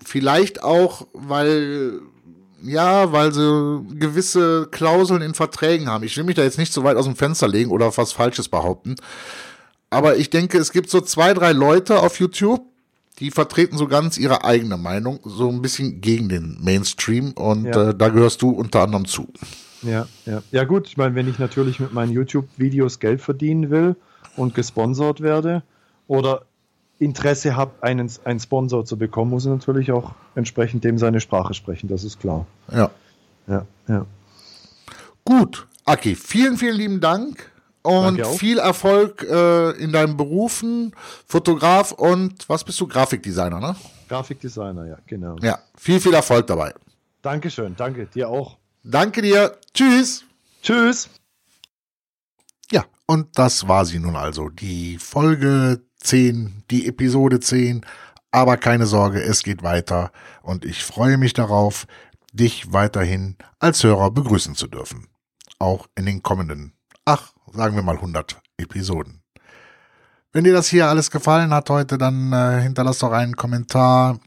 Vielleicht auch, weil, ja, weil sie gewisse Klauseln in Verträgen haben. Ich will mich da jetzt nicht so weit aus dem Fenster legen oder was Falsches behaupten. Aber ich denke, es gibt so zwei, drei Leute auf YouTube, die vertreten so ganz ihre eigene Meinung, so ein bisschen gegen den Mainstream. Und Ja. äh, da gehörst du unter anderem zu. Ja, ja. Ja gut, ich meine, wenn ich natürlich mit meinen YouTube-Videos Geld verdienen will und gesponsert werde oder Interesse habe, einen, einen Sponsor zu bekommen, muss ich natürlich auch entsprechend dem seine Sprache sprechen, das ist klar. Ja. Ja, ja. Gut, Aki, vielen, vielen lieben Dank und viel Erfolg äh, in deinen Berufen, Fotograf und was bist du? Grafikdesigner, ne? Grafikdesigner, ja, genau. Ja, viel, viel Erfolg dabei. Dankeschön, danke, dir auch. Danke dir. Tschüss. Tschüss. Ja, und das war sie nun also. Die Folge 10, die Episode 10. Aber keine Sorge, es geht weiter und ich freue mich darauf, dich weiterhin als Hörer begrüßen zu dürfen. Auch in den kommenden, ach, sagen wir mal 100 Episoden. Wenn dir das hier alles gefallen hat heute, dann äh, hinterlass doch einen Kommentar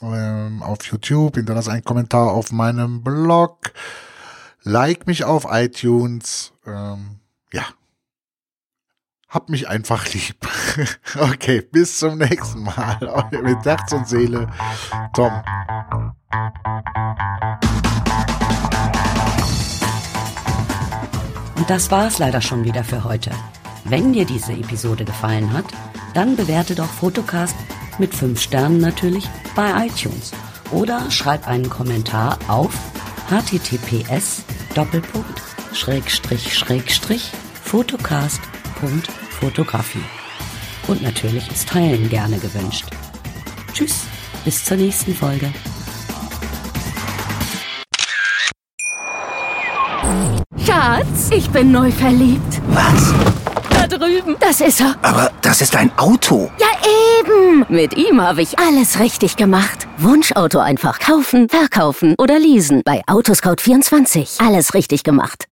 ähm, auf YouTube, hinterlass einen Kommentar auf meinem Blog, like mich auf iTunes, ähm, ja, hab mich einfach lieb. [LAUGHS] Okay, bis zum nächsten Mal. Mit Herz und Seele, Tom. Und das war's leider schon wieder für heute. Wenn dir diese Episode gefallen hat, dann bewerte doch Fotocast mit 5 Sternen natürlich bei iTunes oder schreib einen Kommentar auf https photocast.fotografie. Und natürlich ist Teilen gerne gewünscht. Tschüss, bis zur nächsten Folge. Schatz, ich bin neu verliebt. Was? Da drüben. Das ist er. Aber das ist ein Auto. Ja, eben. Mit ihm habe ich alles richtig gemacht. Wunschauto einfach kaufen, verkaufen oder leasen. Bei Autoscout24. Alles richtig gemacht.